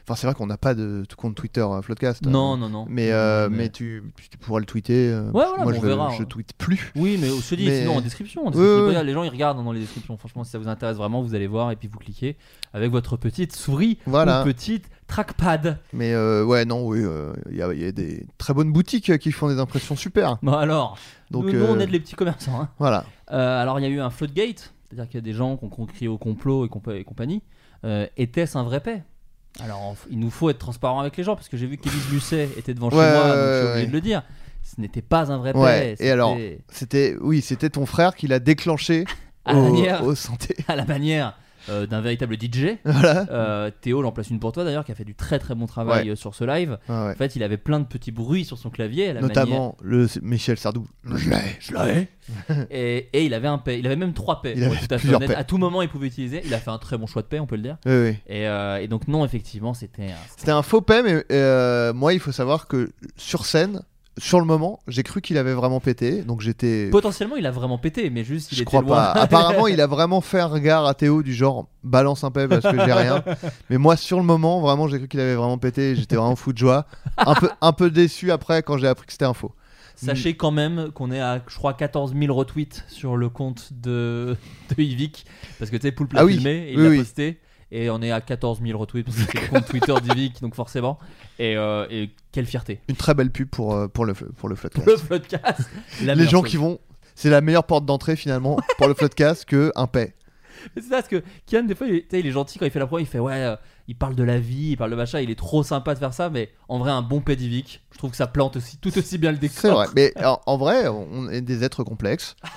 Enfin, c'est vrai qu'on n'a pas de compte Twitter euh, Floodcast. Non, non, non. Mais, euh, mais tu, tu pourras le tweeter. euh, Ouais, voilà, moi, bon, je, on verra, je ouais. tweete plus. Oui, mais je te dis, Mais- sinon en description. en regarde, Les gens ils regardent dans les descriptions. Franchement, si ça vous intéresse vraiment, vous allez voir et puis vous cliquez avec votre petite souris Voilà. ou petite trackpad. Mais euh, ouais, non, oui, euh, il y, a- il y a des très bonnes boutiques euh, qui font des impressions super. Bon, alors, Donc nous, nous, on euh, aide les petits commerçants. hein. voilà. Euh, alors, il y a eu un floodgate, c'est-à-dire qu'il y a des gens qui ont crié au complot et, compa- et compagnie. Euh, Était-ce un vrai paix? Alors, il nous faut être transparent avec les gens parce que j'ai vu qu'Élise Lucet était devant chez Ouais, moi, donc je suis obligé de le dire. Ce n'était pas un vrai. Ouais, et alors C'était, oui, c'était ton frère qui l'a déclenché À la au, manière. au santé. à la manière euh, d'un véritable DJ. voilà. Euh, Théo, j'en place une pour toi d'ailleurs, qui a fait du très très bon travail Ouais. euh, sur ce live. Ouais. En fait, il avait plein de petits bruits sur son clavier. À la manière- Notamment le Michel Sardou. Je l'ai, je l'ai. Et, et il avait un paix. Il avait même trois paix. Tout à fait honnête. À tout moment, il pouvait utiliser. Il a fait un très bon choix de paix, on peut le dire. Oui, oui. Et, euh, et donc, non, effectivement, c'était. un- C'était un faux paix, mais moi, il faut savoir que sur scène, sur le moment, j'ai cru qu'il avait vraiment pété. Donc j'étais. Potentiellement, il a vraiment pété, mais juste, il Je était crois loin. pas. Apparemment, il a vraiment fait un regard à Théo du genre balance un paix parce que j'ai rien. Mais moi, sur le moment, vraiment, j'ai cru qu'il avait vraiment pété. J'étais vraiment fou de joie. Un peu, un peu déçu après quand j'ai appris que c'était un faux. Sachez quand même qu'on est à, je crois, 14 000 retweets sur le compte de, de Yvick. Parce que tu sais, Poulpe l'a Ah oui, filmé, et il l'a oui. posté. Et on est à 14 000 retweets parce que c'est le compte Twitter d'Yvick, donc forcément. Et, euh, et quelle fierté. Une très belle pub pour, euh, pour le, pour le Floodcast. Le la Les gens chose. qui vont. C'est la meilleure porte d'entrée finalement pour le Floodcast que un paix. C'est ça, parce que Kian, des fois, il, est- il gentil quand il fait la promo, il fait ouais, euh, il parle de la vie, il parle de machin, il est trop sympa de faire ça, mais en vrai, un bon pédivic, je trouve que ça plante aussi tout aussi bien le décor. C'est vrai. Mais en, en vrai, on est des êtres complexes.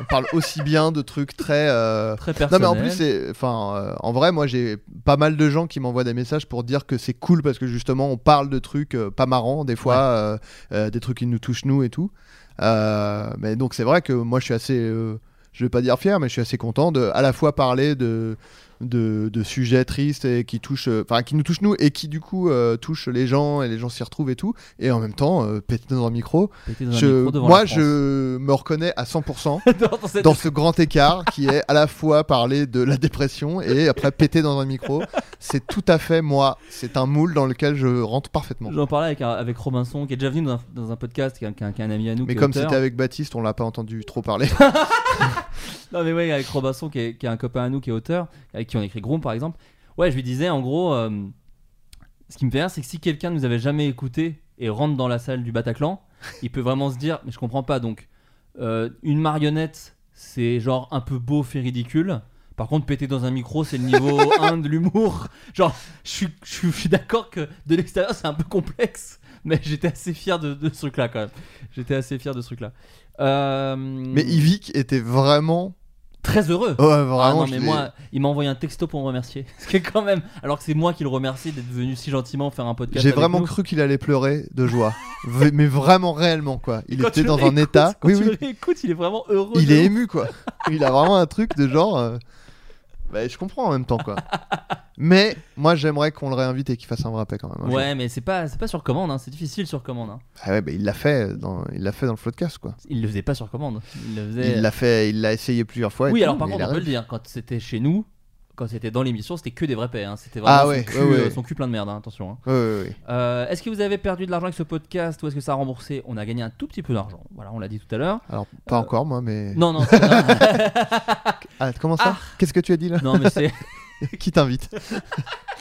on parle aussi bien de trucs très. euh, Très Non mais en plus c'est enfin euh, en vrai moi j'ai pas mal de gens qui m'envoient des messages pour dire que c'est cool parce que justement on parle de trucs euh, pas marrants des fois euh, euh, des trucs qui nous touchent nous et tout Euh, mais donc c'est vrai que moi je suis assez euh, je vais pas dire fier mais je suis assez content de à la fois parler de de, de sujets tristes et qui touchent euh, enfin qui nous touchent nous et qui du coup euh, touchent les gens et les gens s'y retrouvent et tout et en même temps euh, péter dans un micro, un moi je me reconnais à 100% dans, dans cette- dans ce grand écart qui est à la fois parler de la dépression et après péter dans un micro. C'est tout à fait moi. C'est un moule dans lequel je rentre parfaitement. J'en parlais avec, avec Robinson, qui est déjà venu dans un, dans un podcast, qui est un, qui est ami à nous. Mais comme c'était avec Baptiste, on l'a pas entendu trop parler. Non mais ouais, avec Robinson qui est, qui est un copain à nous qui est auteur, avec qui on écrit Groom par exemple. Ouais, je lui disais en gros, euh, ce qui me fait rire, c'est que si quelqu'un nous avait jamais écouté et rentre dans la salle du Bataclan, il peut vraiment se dire, mais je comprends pas. Donc, euh, une marionnette, c'est genre un peu beau, fait ridicule. Par contre, péter dans un micro, c'est le niveau 1 de l'humour. Genre, je suis, je suis, je suis d'accord que de l'extérieur, c'est un peu complexe. Mais j'étais assez fier de, de ce truc-là quand même. J'étais assez fier de ce truc-là. Euh, Mais Yvick était vraiment très heureux. Ouais, vraiment. ah non mais moi, il m'a envoyé un texto pour me remercier. Ce qui est quand même, alors que c'est moi qui le remercie d'être venu si gentiment faire un podcast. J'ai vraiment nous. cru qu'il allait pleurer de joie. Mais vraiment réellement, quoi. Il Quand était dans un état. Quand Oui, tu oui. le réécoutes, il est vraiment heureux. Il est ouf. ému, quoi. Il a vraiment un truc de genre. euh, bah, je comprends en même temps, quoi. Mais moi, j'aimerais qu'on le réinvite et qu'il fasse un vrai paix quand même. Ouais, mais c'est pas, c'est pas sur commande, hein. c'est difficile sur commande. hein. Ah ouais, bah, il l'a fait dans, il l'a fait dans le podcast, quoi. Il le faisait pas sur commande. Il le faisait. Il l'a fait, il l'a essayé plusieurs fois. et Oui, tout, alors par mais contre, on peut le dire, quand c'était chez nous, quand c'était dans l'émission, c'était que des vrais paix. hein. C'était vraiment Ah son, ouais, cul, ouais, ouais. euh, son cul plein de merde, hein, attention. hein. Euh, est-ce que vous avez perdu de l'argent avec ce podcast ou est-ce que ça a remboursé? On a gagné un tout petit peu d'argent. Voilà, on l'a dit tout à l'heure. Alors, pas Euh, encore, moi, mais. Non, non, c'est- non, Ah, comment ça? Ah. Qu'est-ce que tu as dit là? Non, mais c'est. Qui t'invite?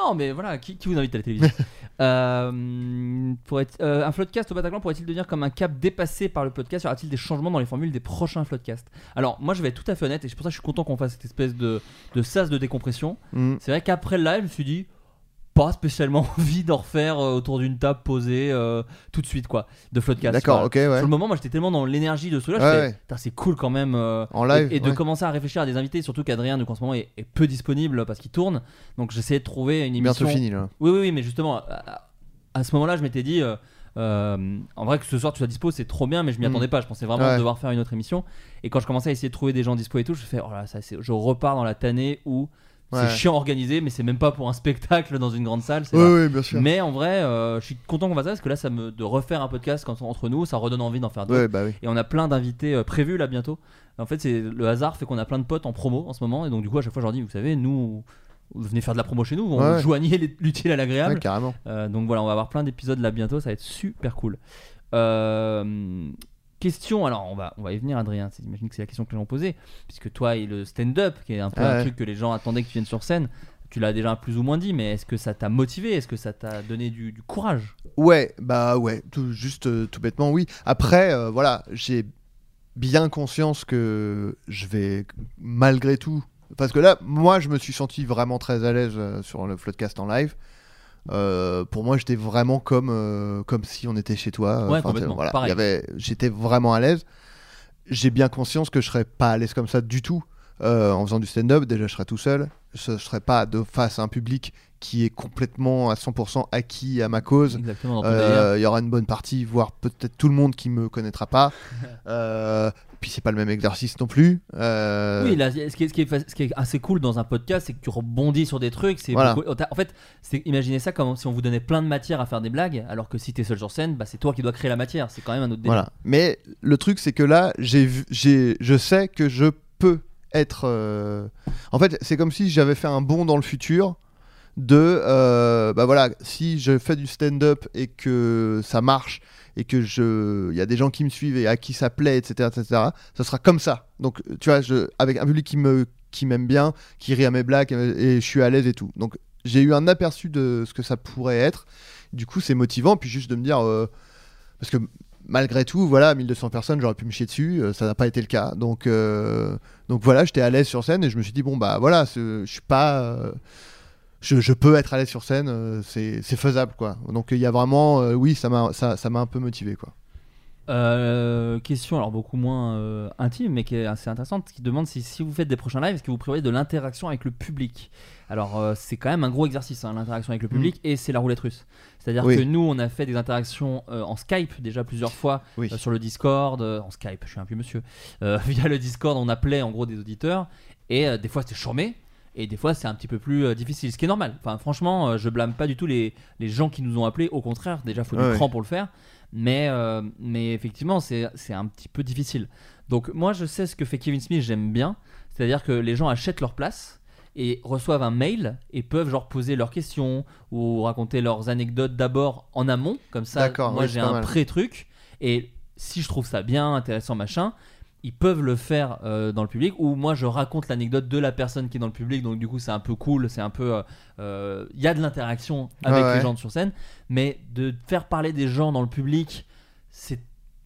Non, mais voilà, qui, qui vous invite à la télévision Euh, pour être, euh, Un floodcast au Bataclan pourrait-il devenir comme un cap dépassé par le podcast? Y aura-t-il des changements dans les formules des prochains floodcasts? Alors, moi, je vais être tout à fait honnête et c'est pour ça que je suis content qu'on fasse cette espèce de, de sas de décompression. Hmm. C'est vrai qu'après le live, je me suis dit, pas spécialement envie d'en refaire euh, autour d'une table posée euh, tout de suite, quoi, de Floodcast. D'accord, Voilà. ok, ouais. Sur le moment, moi, j'étais tellement dans l'énergie de ce là Ouais, je fais, ouais. Putain, c'est cool quand même. euh, En live. et, et de ouais. commencer à réfléchir à des invités, surtout qu'Adrien, donc en ce moment, est, est peu disponible parce qu'il tourne. Donc j'essayais de trouver une émission. Bientôt fini là. Oui, oui, oui, mais justement, à, à- à ce moment-là, je m'étais dit, euh, euh, en vrai, que ce soir tu sois dispo, c'est trop bien, mais je m'y Mm. attendais pas. Je pensais vraiment Ouais. devoir faire une autre émission. Et quand je commençais à essayer de trouver des gens dispo et tout, je fais, oh là, ça, c'est- je repars dans la tannée où Ouais. c'est chiant organisé, mais c'est même pas pour un spectacle dans une grande salle. Oui, bien sûr. Mais en vrai, euh, je suis content qu'on fasse ça parce que là, ça me de refaire un podcast quand, entre nous, ça redonne envie d'en faire d'autres. Ouais, bah oui. Et on a plein d'invités euh, prévus là bientôt. En fait, c'est le hasard fait qu'on a plein de potes en promo en ce moment. Et donc, du coup, à chaque fois, je leur dis, vous savez, nous, vous venez faire de la promo chez nous. On Ouais. joignait l'utile à l'agréable. Carrément. Euh, donc voilà, on va avoir plein d'épisodes là bientôt. Ça va être super cool. Euh, question, alors on va, on va y venir, Adrien. C'est- J'imagine que c'est la question que les gens posaient. Puisque toi et le stand-up, qui est un peu Ah un ouais. truc que les gens attendaient que tu viennes sur scène. Tu l'as déjà plus ou moins dit, mais est-ce que ça t'a motivé Est-ce que ça t'a donné du, du courage? Ouais, bah ouais, tout, juste euh, tout bêtement, oui. Après, euh, voilà, j'ai bien conscience que je vais, malgré tout, parce que là, moi, je me suis senti vraiment très à l'aise euh, sur le Floodcast en live. Euh, pour moi, j'étais vraiment comme, euh, comme si on était chez toi. Ouais, complètement, voilà, avait, j'étais vraiment à l'aise. J'ai bien conscience que je serais pas à l'aise comme ça du tout euh, en faisant du stand-up. Déjà, je serais tout seul. Je, je serais pas de face à un public qui est complètement à 100% acquis à ma cause. Euh. Il y aura une bonne partie, voire peut-être tout le monde qui me connaîtra pas. Euh, puis c'est pas le même exercice non plus. Euh, Oui, là, ce, qui est, ce qui est fa- ce qui est assez cool dans un podcast, c'est que tu rebondis sur des trucs. C'est Voilà. beaucoup- En fait, c'est imaginez ça comme si on vous donnait plein de matière à faire des blagues, alors que si t'es seul sur scène, bah, c'est toi qui dois créer la matière. C'est quand même un autre délire. Voilà. Mais le truc, c'est que là, j'ai, vu- j'ai, je sais que je peux être. euh, En fait, c'est comme si j'avais fait un bond dans le futur. De euh, bah voilà, si je fais du stand-up et que ça marche et que je, y a des gens qui me suivent et à qui ça plaît, etc., etc., ça sera comme ça. Donc, tu vois, je, avec un public qui me, qui m'aime bien, qui rit à mes blagues et, et je suis à l'aise et tout. Donc, j'ai eu un aperçu de ce que ça pourrait être. Du coup, c'est motivant. Puis juste de me dire, euh, parce que malgré tout, voilà, 1200 personnes, j'aurais pu me chier dessus, euh, ça n'a pas été le cas. Donc, euh, donc voilà, j'étais à l'aise sur scène et je me suis dit, bon, bah voilà, je suis euh, je, peux être à l'aise sur scène, c'est faisable, quoi. Donc il y a vraiment. oui, ça m'a ça, un peu motivé, quoi. Euh, question alors beaucoup moins euh, intime, mais qui est assez intéressante, qui demande si, si vous faites des prochains lives, est-ce que vous prévoyez de l'interaction avec le public? Alors euh, c'est quand même un gros exercice, hein, l'interaction avec le public, et c'est la roulette russe. C'est-à-dire Mm. Oui. que nous, on a fait des interactions en Skype déjà plusieurs fois, Oui. sur le Discord, en Skype, je suis un vieux monsieur, via le Discord, on appelait en gros des auditeurs, et des fois c'était charmé. Et des fois, c'est un petit peu plus euh, difficile, ce qui est normal. Enfin, franchement, euh, je blâme pas du tout les, les gens qui nous ont appelés. Au contraire, déjà, faut du Ouais, cran pour le faire. Mais, euh, mais effectivement, c'est un petit peu difficile. Donc, moi, je sais ce que fait Kevin Smith, j'aime bien. C'est-à-dire que les gens achètent leur place et reçoivent un mail et peuvent genre poser leurs questions ou raconter leurs anecdotes d'abord en amont. Comme ça, moi, oui, j'ai un pré-truc. Et si je trouve ça bien, intéressant, machin, ils peuvent le faire euh, dans le public ou moi je raconte l'anecdote de la personne qui est dans le public donc du coup c'est un peu cool c'est un peu euh, euh, il y a de l'interaction avec Ouais, les gens sur scène mais de faire parler des gens dans le public c'est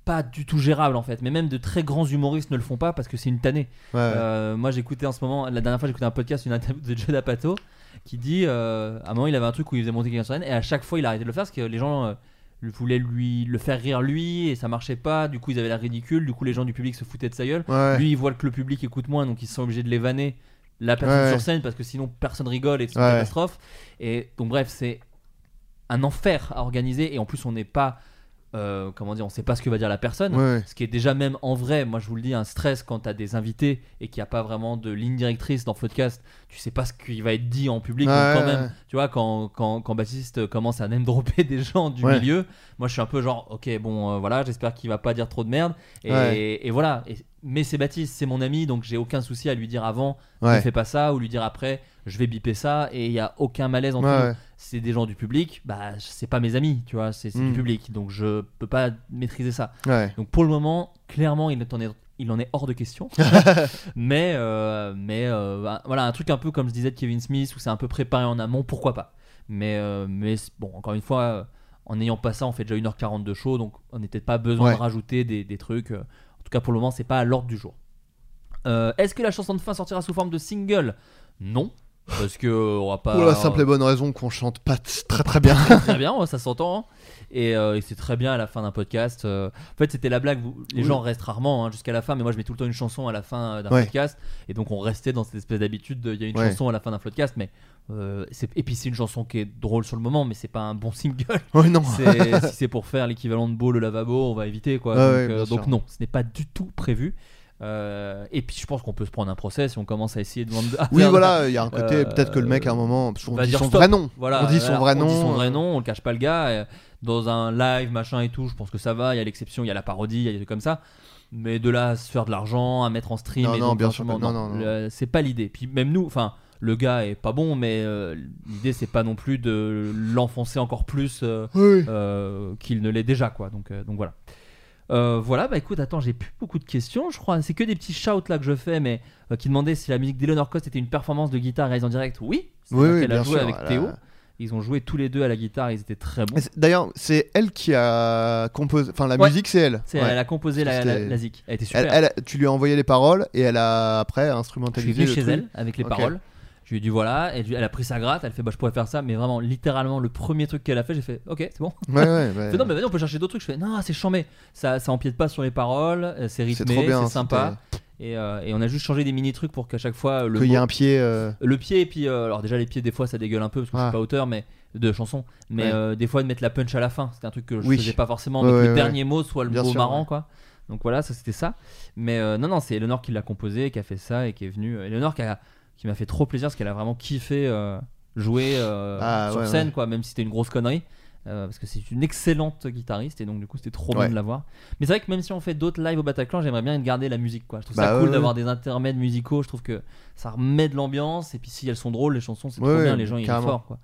pas du tout gérable en fait. Mais même de très grands humoristes ne le font pas parce que c'est une tannée. Ouais, euh, moi j'écoutais en ce moment la dernière fois j'écoutais un podcast une interview de Joe D'Apato qui dit à un moment il avait un truc où il faisait monter quelqu'un sur scène et à chaque fois il a arrêté de le faire parce que les gens voulait lui le faire rire lui et ça marchait pas. Du coup, ils avaient l'air ridicule. Du coup, les gens du public se foutaient de sa gueule. Ouais. Lui, il voit que le public écoute moins, donc ils sont obligés de les vanner la personne Ouais. sur scène parce que sinon personne rigole et c'est une Ouais. catastrophe. Et donc, bref, c'est un enfer à organiser et en plus, on n'est pas. Euh, comment dire, on sait pas ce que va dire la personne. Ouais. Ce qui est déjà même en vrai, moi je vous le dis, un stress quand tu as des invités et qu'il n'y a pas vraiment de ligne directrice dans podcast. Tu sais pas ce qui va être dit en public. donc quand ouais, même, tu vois, quand, quand, quand Baptiste commence à name dropper des gens du milieu, moi je suis un peu genre, ok, bon, euh, voilà, j'espère qu'il va pas dire trop de merde. Et, voilà. Et- mais c'est Baptiste, c'est mon ami, donc j'ai aucun souci à lui dire avant, ne fais pas ça, ou lui dire après, je vais biper ça, et il y a aucun malaise entre Ouais. C'est des gens du public, bah c'est pas mes amis, tu vois, c'est du public, donc je peux pas maîtriser ça. Ouais. Donc pour le moment, clairement, il en est, il en est hors de question. mais euh, mais euh, bah, voilà, un truc un peu comme je disais de Kevin Smith, où c'est un peu préparé en amont, pourquoi pas. Mais, euh, mais bon, encore une fois, en n'ayant pas ça, on fait déjà 1h40 de show, donc on n'a peut-être pas besoin de rajouter des, des trucs. En tout cas, pour le moment, c'est pas à l'ordre du jour. Est-ce que la chanson de fin sortira sous forme de single? Non. Parce que euh, on va pas. Pour la simple et bonne raison qu'on chante pas très très bien. très bien, ça s'entend. hein. Et, euh, et c'est très bien à la fin d'un podcast. euh, en fait, c'était la blague. vous- les Oui. gens restent rarement hein, jusqu'à la fin, mais moi je mets tout le temps une chanson à la fin d'un Ouais. podcast. Et donc on restait dans cette espèce d'habitude de- il y a une Ouais. chanson à la fin d'un podcast. Mais, euh, et puis c'est une chanson qui est drôle sur le moment, mais c'est pas un bon single. Ouais, non. Si c'est pour faire l'équivalent de beau le lavabo, on va éviter quoi. Donc, non, ce n'est pas du tout prévu. Euh, et puis je pense qu'on peut se prendre un procès si on commence à essayer de vendre. Oui, faire- voilà, il y a un côté, Euh, peut-être que le mec à un moment, va dit dire son vrai nom. Voilà, on dit son vrai on nom. dit son vrai euh, nom, on le cache pas le gars. Dans un live, machin et tout, je pense que ça va. Il y a l'exception, il y a la parodie, il y a des trucs comme ça. Mais de là à se faire de l'argent, à mettre en stream, Non, et non, donc, bien sûr non, non, non. c'est pas l'idée. Puis même nous, enfin, le gars est pas bon, mais euh, l'idée c'est pas non plus de l'enfoncer encore plus Oui. qu'il ne l'est déjà, quoi. Donc, donc voilà. Euh, voilà, bah écoute, attends, j'ai plus beaucoup de questions, je crois. C'est que des petits shouts là que je fais, mais euh, qui demandaient si la musique d'Eleanor Cost était une performance de guitare réalisée en direct. Oui, c'est Oui, oui, qu'elle a joué sûr, avec Théo. Ils ont joué tous les deux à la guitare, ils étaient très bons. D'ailleurs, c'est elle qui a composé. Enfin, la Ouais. musique, c'est elle. C'est- Ouais. Elle a composé la, la, zik. Elle était super. Elle, elle- tu lui as envoyé les paroles et elle a après je suis instrumentalisé. venu le chez truc. elle avec les paroles. Je lui ai dit voilà, et elle a pris sa gratte, elle fait bah je pourrais faire ça, mais vraiment littéralement le premier truc qu'elle a fait, j'ai fait ok c'est bon. Ouais, ouais, ouais. Elle fait, non mais vas-y on peut chercher d'autres trucs. Je fais non c'est chambé, ça ça empiète pas sur les paroles, euh, c'est C'est rythmé, c'est sympa. Et, euh, et on a juste changé des mini trucs pour qu'à chaque fois le Qu'il y ait mot- un pied. euh, le pied et puis euh, alors déjà les pieds des fois ça dégueule un peu parce que je Ah. suis pas auteur mais de chanson mais Ouais. des fois de mettre la punch à la fin c'était un truc que je Oui. faisais pas forcément mais que ouais, le dernier mot soit le Bien mot sûr, marrant quoi donc voilà ça c'était ça mais non non c'est Eleanor qui l'a composé qui a fait ça et qui est venue Eleanor qui, a- qui m'a fait trop plaisir parce qu'elle a vraiment kiffé euh, jouer euh, Ah, sur ouais, scène ouais. quoi même si c'était une grosse connerie. Euh, parce que c'est une excellente guitariste et donc du coup c'était trop bien de la voir. Mais c'est vrai que même si on fait d'autres lives au Bataclan j'aimerais bien garder la musique quoi. Je trouve Bah ça ouais, cool d'avoir des intermèdes musicaux. Je trouve que ça remet de l'ambiance et puis si elles sont drôles les chansons c'est trop bien les gens ils sont forts quoi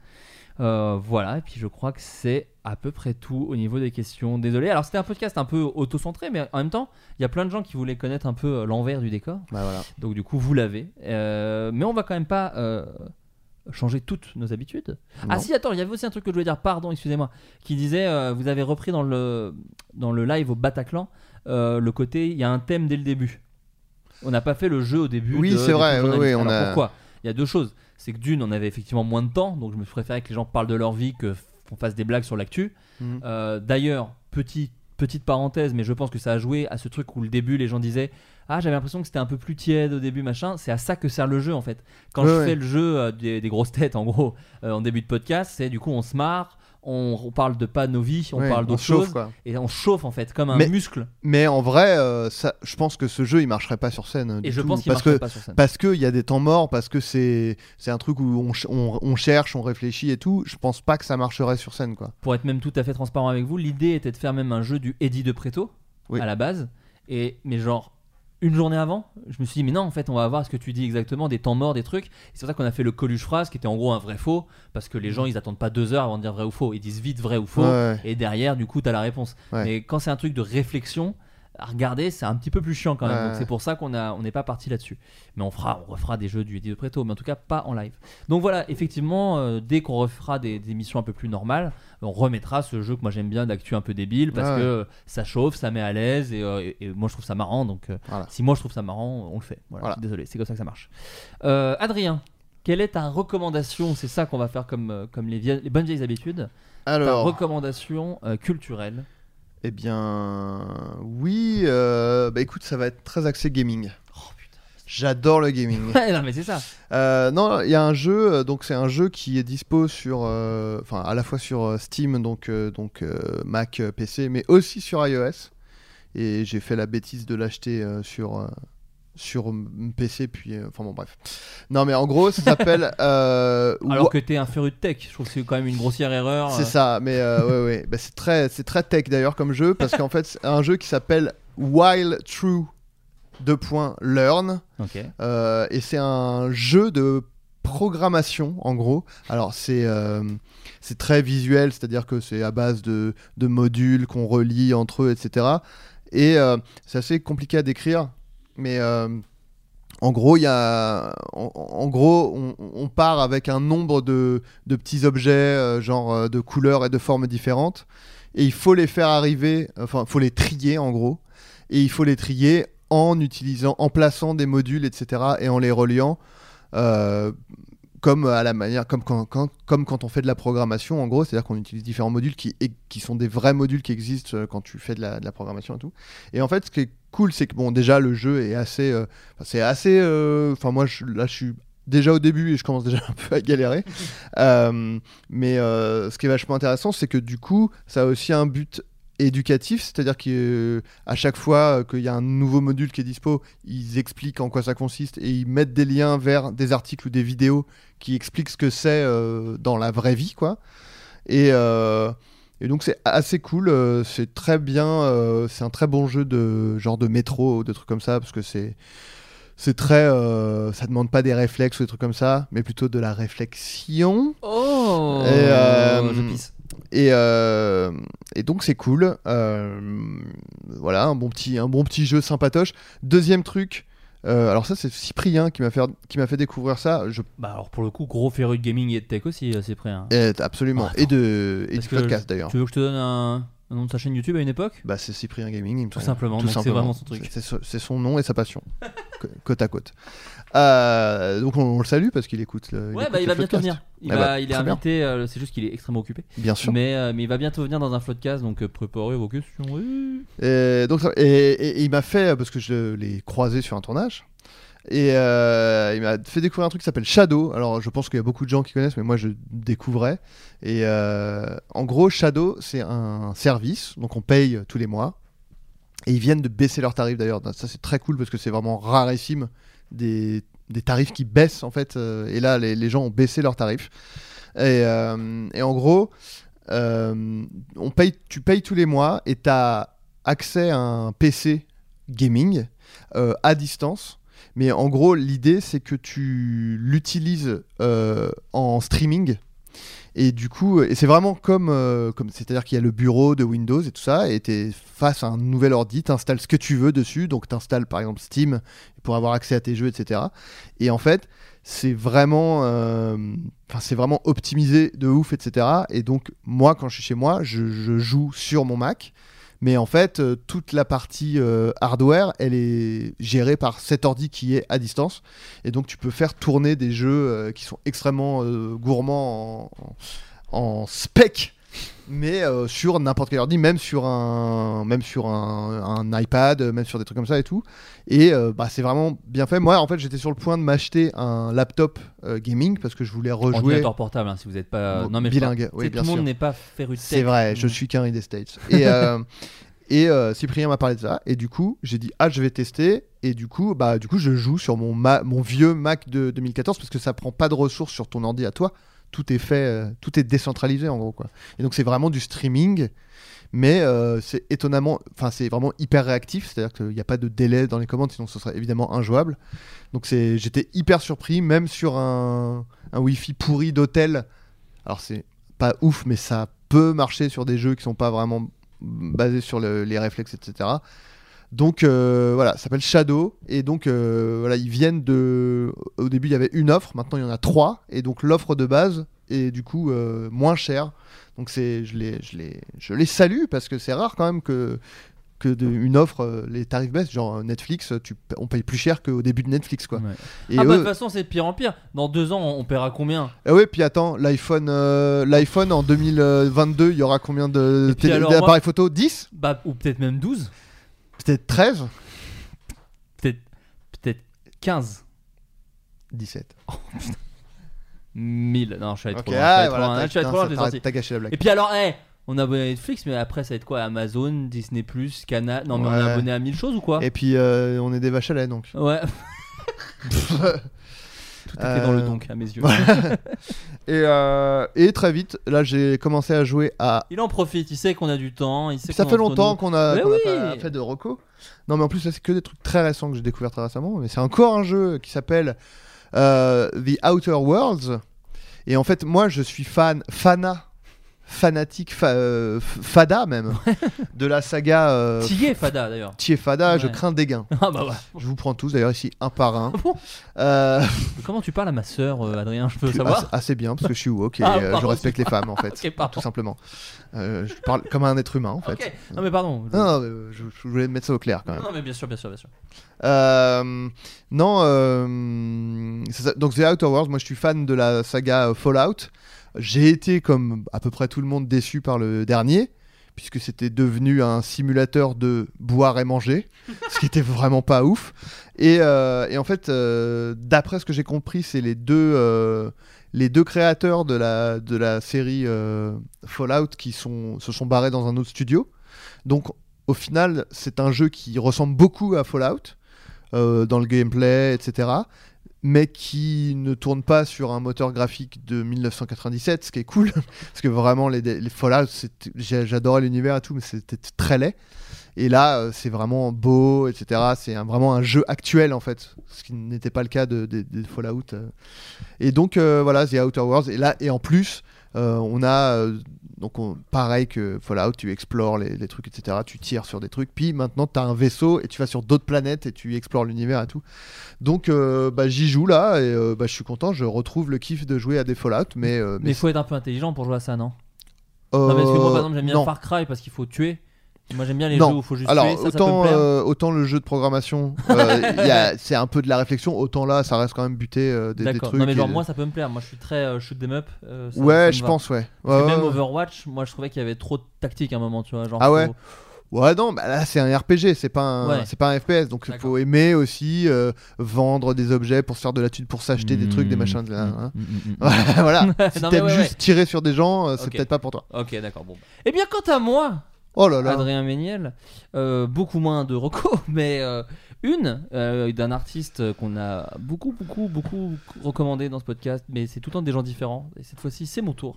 Euh, voilà et puis je crois que c'est à peu près tout au niveau des questions. Désolé. Alors c'était un podcast un peu auto-centré mais en même temps il y a plein de gens qui voulaient connaître un peu euh, l'envers du décor. Bah voilà. donc du coup vous l'avez. Euh, mais on va quand même pas euh, changer toutes nos habitudes. Ah Non. si attends il y avait aussi un truc que je voulais dire. Pardon excusez-moi. Qui disait euh, vous avez repris dans le dans le live au Bataclan euh, le côté il y a un thème dès le début. On n'a pas fait le jeu au début Oui, de- c'est des vrai, trucs oui, journalistes. oui, on Alors, a- pourquoi? Il y a deux choses c'est que d'une on avait effectivement moins de temps donc je me préférais que les gens parlent de leur vie que qu'on fasse des blagues sur l'actu Mhm. euh, D'ailleurs, petit, petite parenthèse, mais je pense que ça a joué à ce truc où le début, les gens disaient Ah, j'avais l'impression que c'était un peu plus tiède au début, machin. C'est à ça que sert le jeu en fait. Quand Ouais, je ouais. fais le jeu euh, des, des grosses têtes, en gros, euh, en début de podcast, c'est du coup on se marre, on, on parle de pas nos vies, on parle choses, quoi. et on chauffe en fait, comme un Mais- muscle. Mais en vrai, euh, ça, je pense que ce jeu il marcherait pas sur scène. Et du je tout, pense qu'il marcherait que pas sur scène. parce qu'il y a des temps morts, parce que c'est c'est un truc où on, ch- on, on cherche, on réfléchit et tout. Je pense pas que ça marcherait sur scène quoi. Pour être même tout à fait transparent avec vous, l'idée était de faire même un jeu du Eddie de Preto Oui. à la base. Et, mais genre, une journée avant, je me suis dit, mais non, en fait, on va voir ce que tu dis exactement, des temps morts, des trucs. C'est pour ça qu'on a fait le Coluche phrase, qui était en gros un vrai faux, parce que les gens, ils attendent pas deux heures avant de dire vrai ou faux. Ils disent vite vrai ou faux. Ouais, ouais. Et derrière, du coup, t'as la réponse. Ouais. Mais quand c'est un truc de réflexion, à regarder, c'est un petit peu plus chiant quand même. Ouais. Donc c'est pour ça qu'on a, on n'est pas parti là-dessus. Mais on fera, on refera des jeux du Eddie de Preto, mais en tout cas pas en live. Donc voilà, effectivement, euh, dès qu'on refera des, des émissions un peu plus normales, on remettra ce jeu que moi j'aime bien d'actu un peu débile parce Ouais. que ça chauffe, ça met à l'aise et, euh, et- et moi je trouve ça marrant. Donc euh, Voilà. si moi je trouve ça marrant, on le fait. Voilà, désolé, c'est comme ça que ça marche. Adrien, Quelle est ta recommandation? C'est ça qu'on va faire comme, comme les, vieilles- les bonnes vieilles habitudes. Ta recommandation culturelle? Eh bien, oui. euh, bah écoute, ça va être très axé gaming. Oh putain. J'adore le gaming. Ouais, non, mais c'est ça. Euh, non, il y a un jeu, euh, donc c'est un jeu qui est dispo sur, euh, enfin à la fois sur Steam, donc euh, donc euh, Mac, PC, mais aussi sur iOS. Et j'ai fait la bêtise de l'acheter sur sur PC, puis euh, enfin bon bref. Non mais en gros, ça s'appelle. euh, Alors Wa- que t'es un féru de tech, je trouve que c'est quand même une grossière erreur. C'est euh. ça, mais euh, ouais ouais, Bah, c'est très c'est très tech d'ailleurs comme jeu parce qu'en fait c'est un jeu qui s'appelle While True 2.learn. Ok. Euh, et c'est un jeu de programmation en gros. Alors c'est euh, c'est très visuel, c'est-à-dire que c'est à base de, de modules qu'on relie entre eux, etc. Et euh, c'est assez compliqué à décrire, mais euh, en gros, y a, en, gros, on, part avec un nombre de, de petits objets, euh, genre euh, de couleurs et de formes différentes, et il faut les faire arriver, enfin, il faut les trier en gros, et il faut les trier en utilisant, en plaçant des modules, etc., et en les reliant, comme à la manière, comme quand, comme quand on fait de la programmation, en gros, c'est-à-dire qu'on utilise différents modules qui, qui sont des vrais modules qui existent quand tu fais de la, de la programmation et tout. Et en fait, ce qui est cool, c'est que bon, déjà le jeu est assez, euh, c'est assez, euh, enfin moi, je, là, je suis déjà au début et je commence déjà un peu à galérer. Euh, mais ce qui est vachement intéressant, c'est que du coup, ça a aussi un but éducatif, c'est-à-dire qu'à chaque fois qu'il y a un nouveau module qui est dispo, ils expliquent en quoi ça consiste et ils mettent des liens vers des articles ou des vidéos qui expliquent ce que c'est dans la vraie vie, quoi. Et, et donc c'est assez cool, euh, c'est très bien, euh, c'est un très bon jeu de genre de métro ou de trucs comme ça parce que c'est c'est très, euh, ça demande pas des réflexes ou des trucs comme ça, mais plutôt de la réflexion. Oh Et, euh, Je pisse. Et, euh, et donc c'est cool. Euh, voilà, un bon petit, un bon petit jeu sympatoche. Deuxième truc. Euh, alors ça c'est Cyprien qui m'a fait qui m'a fait découvrir ça. Je Bah alors pour le coup, gros féru de gaming et de tech aussi, euh, prêt. hein. eh, absolument Ah, et de et du podcast d'ailleurs. Tu veux que je te donne un, un nom de sa chaîne YouTube à une époque Bah c'est Cyprien Gaming. il me Tout simplement, Tout c'est vraiment son truc. C'est- son nom et sa passion, côte à côte. Euh, donc on, on le salue parce qu'il écoute le. Ouais, écoute bah il le va bientôt venir. Il, Ah va, bah, il est invité, euh, c'est juste qu'il est extrêmement occupé. Bien sûr. Mais, euh, mais il va bientôt venir dans un floodcast, donc préparez vos questions. oui. Et, donc, ça- et, et- et il m'a fait, parce que je l'ai croisé sur un tournage, et euh, il m'a fait découvrir un truc qui s'appelle Shadow. Alors je pense qu'il y a beaucoup de gens qui connaissent, mais moi je découvrais. Et euh, en gros, Shadow, c'est un service, donc on paye tous les mois. Et ils viennent de baisser leurs tarifs d'ailleurs. Ça c'est très cool parce que c'est vraiment rarissime des, tarifs qui baissent en fait. euh, et là, les, gens ont baissé leurs tarifs. Et, en gros, tu payes tous les mois et tu as accès à un PC gaming à distance. Mais en gros, l'idée, c'est que tu l'utilises euh, en streaming. Et du coup, et c'est vraiment comme, euh, comme c'est-à-dire qu'il y a le bureau de Windows et tout ça, et tu es face à un nouvel ordi, tu installes ce que tu veux dessus, donc tu installes par exemple Steam pour avoir accès à tes jeux, etc. Et en fait, c'est vraiment, euh, optimisé de ouf, etc. Et donc, moi, quand je suis chez moi, je joue sur mon Mac. Mais en fait, euh, toute la partie euh, hardware, elle est gérée par cet ordi qui est à distance. Et donc, tu peux faire tourner des jeux euh, qui sont extrêmement gourmands en, en- en spec, mais euh, sur n'importe quel ordi, même sur un, même sur un, un iPad, même sur des trucs comme ça et tout. Et euh, bah, c'est vraiment bien fait. Moi, en fait, j'étais sur le point de m'acheter un laptop euh, gaming parce que je voulais rejouer. Ordinateur portable, hein, si vous n'êtes pas. Non, mais bilingue, crois- oui, bien tout le monde n'est pas féru. C'est vrai, je Mm. suis qu'un des States. Et, et Cyprien m'a parlé de ça. Et du coup, j'ai dit, ah, je vais tester. Et du coup, bah, du coup je joue sur mon, ma- mon vieux Mac de 2014 parce que ça prend pas de ressources sur ton ordi à toi. Tout est fait, euh, tout est décentralisé en gros. Quoi. Et donc, c'est vraiment du streaming. Mais euh, c'est étonnamment, enfin, c'est vraiment hyper réactif. C'est-à-dire qu'il n'y a pas de délai dans les commandes, sinon ce serait évidemment injouable. Donc, c'est, j'étais hyper surpris, même sur un, Wi-Fi pourri d'hôtel. Alors, c'est pas ouf, mais ça peut marcher sur des jeux qui sont pas vraiment basés sur le- les réflexes, etc. Donc euh, voilà, ça s'appelle Shadow et donc euh, voilà, ils viennent de. Au début, il y avait une offre, maintenant il y en a trois et donc l'offre de base est du coup euh, moins chère. Donc c'est, je les, je les, je les salue parce que c'est rare quand même que que de- une offre, euh, les tarifs baissent. Genre Netflix, tu, on paye plus cher qu'au début de Netflix, quoi. Ouais. Et ah bah de toute façon c'est de pire en pire. Dans deux ans on, on paiera combien? Ah ouais, puis attends, l'iPhone, euh, l'iPhone en 2022, il y aura combien de Et d'appareils photo? 10 Bah ou peut-être même 12 Peut-être 13 Peut-être peut-être 15 17. 1000 Non je suis allé trop loin. ah, voilà, loin. t'as- Je suis allé trop putain, loin, je l'ai t'as- sorti. t'as gâché la blague. Et puis alors, hey, on a abonné à Netflix, mais après ça va être quoi? Amazon, Disney+, Canal? Non mais on est abonné à 1000 choses ou quoi? Et puis euh, on est des vaches à lait donc. Ouais. Tout était dans le Euh, donc à mes yeux. Et, euh, et très vite, là j'ai commencé à jouer à. Il en profite, il sait qu'on a du temps. Il sait Ça fait longtemps nous. qu'on a, pas fait de reco. Non mais en plus là c'est que des trucs très récents que j'ai découvert très récemment. Mais c'est encore un jeu qui s'appelle euh, The Outer Worlds. Et en fait moi je suis fan, fana, fanatique, fa- euh, fada même, de la saga euh, Thier Fada d'ailleurs. Thier Fada. Je crains des gains. Ah bah ouais. Je vous prends tous d'ailleurs ici un par un. Ah Euh, Comment tu parles à ma sœur, euh, Adrien Je peux assez, savoir assez bien parce que je suis woke et Ah, je respecte les femmes en fait. Ok, pardon. tout simplement. Je parle comme un être humain en fait. Non mais pardon. Non, non, je, je voulais mettre ça au clair quand même. Non mais bien sûr, bien sûr, bien sûr. Non, ça. donc The Outer Worlds, moi je suis fan de la saga Fallout. J'ai été, comme à peu près tout le monde, déçu par le dernier, puisque c'était devenu un simulateur de boire et manger, ce qui était vraiment pas ouf. Et, euh, en fait, euh, d'après ce que j'ai compris, c'est les deux, euh, les deux créateurs de la, de la série Fallout qui se sont barrés dans un autre studio. Donc au final, c'est un jeu qui ressemble beaucoup à Fallout dans le gameplay, etc. Mais qui ne tourne pas sur un moteur graphique de 1997, ce qui est cool, parce que vraiment les, Fallout, j'adorais l'univers et tout, mais c'était très laid. Et là, euh, c'est vraiment beau, etc. C'est vraiment un jeu actuel en fait, ce qui n'était pas le cas de- de- des Fallout. euh. Et donc euh, voilà, The Outer Worlds. Et là, et en plus, on a euh, donc on- pareil que Fallout, tu explores les, les trucs, etc. Tu tires sur des trucs. Puis maintenant, tu as un vaisseau et tu vas sur d'autres planètes et tu explores l'univers et tout. Donc euh, bah, j'y joue là et euh, bah, je suis content. Je retrouve le kiff de jouer à des Fallout, mais euh, Mais il faut être un peu intelligent pour jouer à ça, non? Euh, Non, mais parce que moi, par exemple, j'aime bien non. Far Cry parce qu'il faut tuer. Moi, j'aime bien les Non. jeux où il faut juste Alors tuer. Ça, ça peut autant, me euh, autant le jeu de programmation, euh, c'est un peu de la réflexion. Autant là, ça reste quand même buté euh, des, trucs. Non, mais genre, et- moi, ça peut me plaire. Moi, je suis très shoot them up. ça- ouais, je pense, ouais. Que Ouais, même ouais, ouais. Overwatch, moi, je trouvais qu'il y avait trop de tactique à un moment, tu vois. Genre, Ah ouais faut- Ouais, non, bah là c'est un RPG, c'est pas un, Ouais. c'est pas un FPS, donc il faut aimer aussi euh, vendre des objets pour se faire de la thune, pour s'acheter des trucs, des machins. de là, Mmh, hein. mmh, mmh, mmh. voilà. Si t'aimes ouais, juste tirer sur des gens, c'est peut-être pas pour toi. Ok, d'accord. Bon. Eh bien, quant à moi, Oh là là. Adrien Méniel, euh, beaucoup moins de recos, mais euh, une euh, d'un artiste qu'on a beaucoup, beaucoup, beaucoup recommandé dans ce podcast, mais c'est tout le temps des gens différents. Et cette fois-ci, c'est mon tour.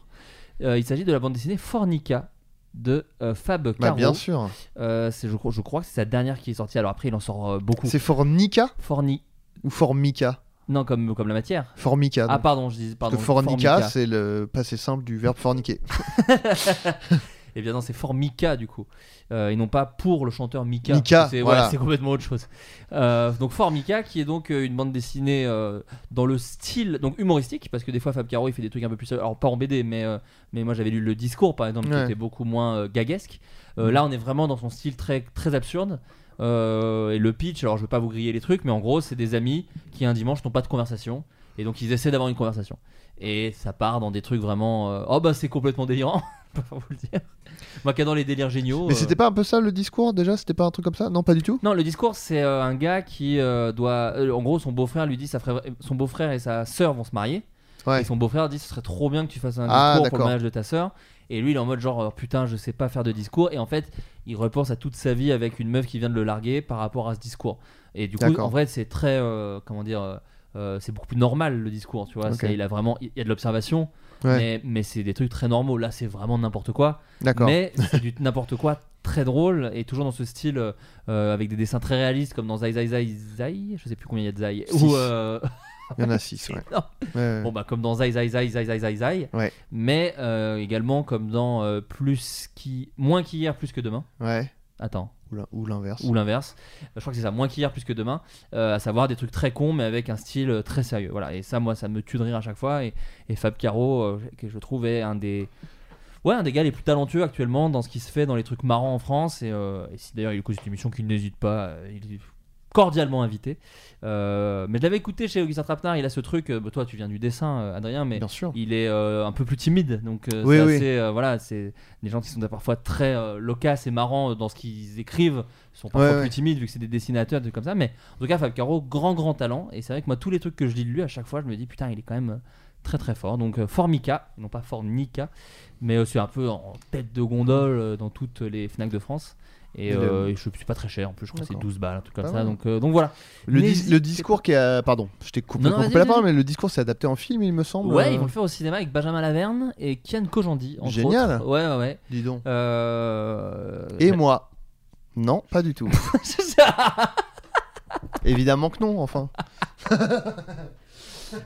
Il s'agit de la bande dessinée Fornica de Fab Bah, Caro. bien sûr. C'est, je, crois- je crois que c'est sa dernière qui est sortie. Alors après, il en sort beaucoup. C'est Fornica Forni. ou Formica? Non, comme, comme la matière. Formica. Ah, pardon, je dis Parce pardon. que fornica, Formica. c'est le passé simple du verbe forniquer. Eh bien non, c'est Formica du coup. Euh, et non pas pour le chanteur Mika. Mika, c'est voilà. complètement autre chose. Euh, donc Formica qui est donc euh, une bande dessinée euh, dans le style donc humoristique parce que des fois Fab Caro il fait des trucs un peu plus alors pas en BD mais mais moi j'avais lu le discours par exemple qui Ouais. était beaucoup moins gaguesque. Euh, Là on est vraiment dans son style très très absurde. Et le pitch, alors je vais pas vous griller les trucs, mais en gros, c'est des amis qui un dimanche n'ont pas de conversation et donc ils essaient d'avoir une conversation. Et ça part dans des trucs vraiment. euh, Oh bah c'est complètement délirant, je peux pas vous le dire. Moi qui adore les délires géniaux. Mais euh, c'était pas un peu ça le discours déjà C'était pas un truc comme ça? Non, pas du tout? Non, le discours, c'est euh, un gars qui euh, doit. euh, en gros, son beau-frère lui dit ferait... son beau-frère et sa sœur vont se marier. Ouais. Et son beau-frère dit ce serait trop bien que tu fasses un Ah, discours pour le mariage de ta sœur. Et lui, il est en mode genre euh, putain, je sais pas faire de discours. Et en fait, il repense à toute sa vie avec une meuf qui vient de le larguer par rapport à ce discours. Et du coup, en vrai, c'est très. euh, comment dire euh, euh, c'est beaucoup plus normal le discours, tu vois. Il a vraiment, il y a de l'observation, Ouais. mais, mais c'est des trucs très normaux. Là, c'est vraiment n'importe quoi. D'accord. Mais c'est du n'importe quoi très drôle et toujours dans ce style euh, avec des dessins très réalistes comme dans Zai Zai Zai Zai, je sais plus combien il y a de Zai. Ou euh, Il y en a 6, ouais. non. Ouais, Bon bah comme dans Zai Zai Zai Zai Zai Zai Zai. Ouais. Mais euh, également comme dans euh, plus qui moins qu'hier plus que demain. ouais. Attends. Ou l'in- Ou l'inverse. Ou l'inverse. Euh, Je crois que c'est ça, moins qu'hier plus que demain. Euh, à savoir des trucs très cons mais avec un style euh, très sérieux. Voilà. Et ça moi ça me tue de rire à chaque fois. Et, et Fab Caro euh, que je trouve est un des Ouais, un des gars les plus talentueux actuellement dans ce qui se fait dans les trucs marrants en France. Et, euh, et si d'ailleurs il écoute cette émission, qu'il n'hésite pas, il cordialement invité. Euh, mais je l'avais écouté chez Augustin Trapenard, il a ce truc, euh, toi tu viens du dessin, euh, Adrien, mais Bien sûr. il est un peu plus timide. Donc Oui, c'est oui. assez, voilà, c'est des gens qui sont parfois très loquaces et marrants dans ce qu'ils écrivent, sont parfois Ouais, plus ouais. timides vu que c'est des dessinateurs, des trucs comme ça. Mais en tout cas, Fab Caro, grand grand talent. Et c'est vrai que moi, tous les trucs que je lis de lui, à chaque fois, je me dis putain, il est quand même très très fort. Donc Formica, non pas Fornica, mais c'est un peu en tête de gondole dans toutes les Fnac de France. Et, euh, et je suis pas très cher en plus, je crois que c'est D'accord. 12 balles, un truc comme ça. Donc, euh, donc voilà. Le, dis- N'hésitez le discours qui est. Pardon, je t'ai coupé, Non, non, coupé la parole, mais le discours c'est adapté en film, il me semble. Ouais, euh, ils vont le faire au cinéma avec Benjamin Laverne et Kian Kojandi. entre Génial. autres. Ouais, ouais, ouais. Dis donc. Euh... Et moi Non, pas du tout. Évidemment que non, enfin.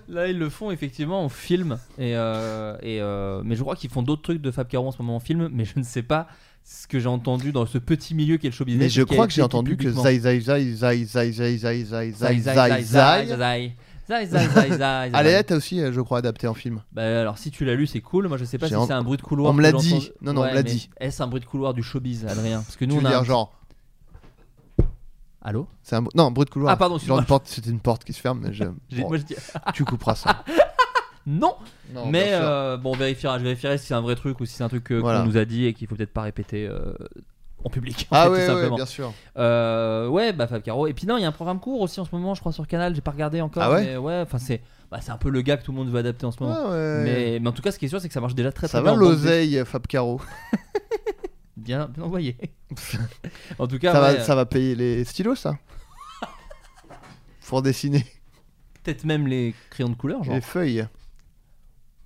Là, ils le font effectivement en film. Et, euh, et, euh, mais je crois qu'ils font d'autres trucs de Fab Caro en ce moment en film. Mais je ne sais pas ce que j'ai entendu dans ce petit milieu qui est le show business. Mais je crois que j'ai entendu que publiquement. Zai Zai Zai Zai Zai Zai Zai Zai Zai, Zai zai, zai, Zai zai, Zai zai. Zai, zai, zai, zai, zai. Allez, t'as aussi, euh, je crois, adapté en film. Bah, alors si tu l'as lu, c'est cool. Moi, je sais pas J'ai si en- c'est un bruit de couloir. On me que l'a j'ai dit. entendu. Non, non, on me l'a mais dit. Est-ce un bruit de couloir du showbiz, Adrien Parce que nous, Tu on veux a. dire un- genre. Allô C'est un... Non, bruit de couloir. Ah, pardon, Genre excuse-moi. une porte, c'était une porte qui se ferme, mais je... J'ai- bon, moi, je dis- tu couperas ça. Non Non, Mais bien euh, bon, on vérifiera, je vérifierai si c'est un vrai truc ou si c'est un truc euh, Voilà. qu'on nous a dit et qu'il faut peut-être pas répéter euh, en public. en Ah fait, ouais, tout ouais, simplement. bien sûr. Euh, ouais, bah Fab Caro. Et puis non, il y a un programme court aussi en ce moment, je crois sur Canal. J'ai pas regardé encore. Ah ouais mais ouais, enfin c'est, bah, c'est un peu le gars que tout le monde veut adapter en ce moment. Ah ouais. Mais, mais en tout cas, ce qui est sûr, c'est que ça marche déjà très très Ça bien. va l'oseille, Fab Caro. Bien, bien envoyé. en tout cas, ça, ouais, va, ça va payer les stylos, ça? Pour dessiner peut-être même les crayons de couleur, genre, les feuilles.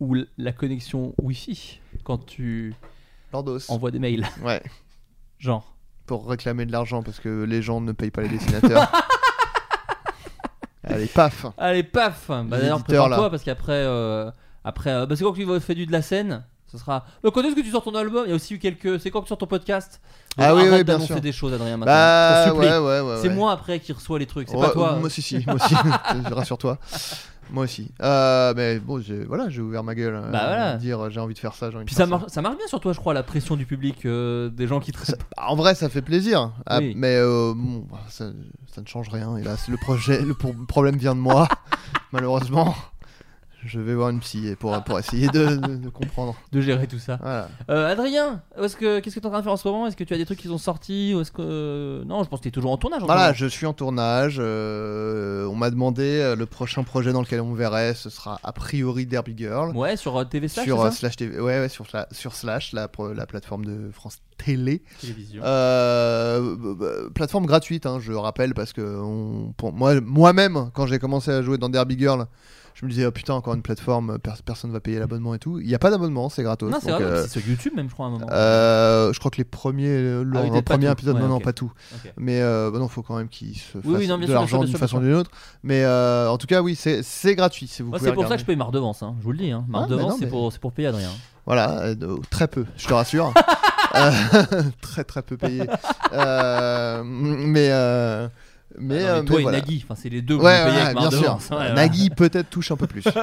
Ou la connexion Wi-Fi quand tu Lordos. envoies des mails, Ouais, genre. pour réclamer de l'argent parce que les gens ne payent pas les dessinateurs. Allez, paf Allez, paf Bah d'ailleurs, prépare-toi parce qu'après, euh, après, euh, bah, c'est quand que tu faire du de la scène? Ce sera. Bah, quand est-ce que tu sors ton album? Il y a aussi eu quelques. C'est quand que tu sors ton podcast? Donc, Ah oui, oui, bien sûr. des choses, Adrien. Maintenant. Bah, ouais, ouais, ouais. C'est moi après qui reçois les trucs. C'est pas toi. Moi aussi, si, moi aussi. Rassure-toi. Moi aussi. Euh, mais bon, j'ai voilà, j'ai ouvert ma gueule. euh, Bah voilà. Dire j'ai envie de faire ça, j'ai envie de Puis faire ça marche, ça marche bien sur toi, je crois, la pression du public, euh, des gens qui te. Ça- En vrai, ça fait plaisir. Ah, Oui. mais euh, bon, bah, ça, ça ne change rien. Et là, c'est le projet, le pro- problème vient de moi. Malheureusement, je vais voir une psy pour, pour essayer de, de- de comprendre. de gérer tout ça. Voilà. Euh, Adrien, que qu'est-ce que tu es en train de faire en ce moment? Est-ce que tu as des trucs qui sont sortis ou est-ce que euh, non Je pense que tu es toujours en tournage. En ce Voilà, je suis en tournage. euh, on m'a demandé euh, le prochain projet dans lequel on verrait, ce sera a priori Derby Girl. Ouais, sur TV Slash, sur ça? Slash TV, ouais, ouais, sur, sur Slash, la, la plateforme de France Télé. télévision. Euh, plateforme gratuite, hein, je rappelle, parce que on- pour moi, moi-même, quand j'ai commencé à jouer dans Derby Girl, je me disais, oh putain, encore une plateforme, per- personne va payer l'abonnement et tout. Il n'y a pas d'abonnement, c'est gratos. non, c'est euh, c'est sur YouTube même, je crois, à un moment. euh, je crois que les premiers, euh, le, Ah oui, le peut-être pas premier tout. épisode, Ouais, non, non, pas tout. Mais euh, bah non, faut quand même qu'ils se fassent oui, non, de l'argent d'une façon ou d'une autre. Mais euh, en tout cas, oui, c'est gratuit. Si vous c'est pour ça que je paye ma redevance, hein. je vous le dis. Hein. Ma Ah, redevance, c'est mais- pour, c'est pour payer Adrien. Voilà, euh, de- très peu, je te rassure. Euh, très très peu payé. Euh, mais euh, mais, Ah non, euh, mais toi mais et voilà. Nagui, enfin, c'est les deux Ouais, vous payez ouais, bien sûr. Ouais. Nagui peut-être touche un peu plus.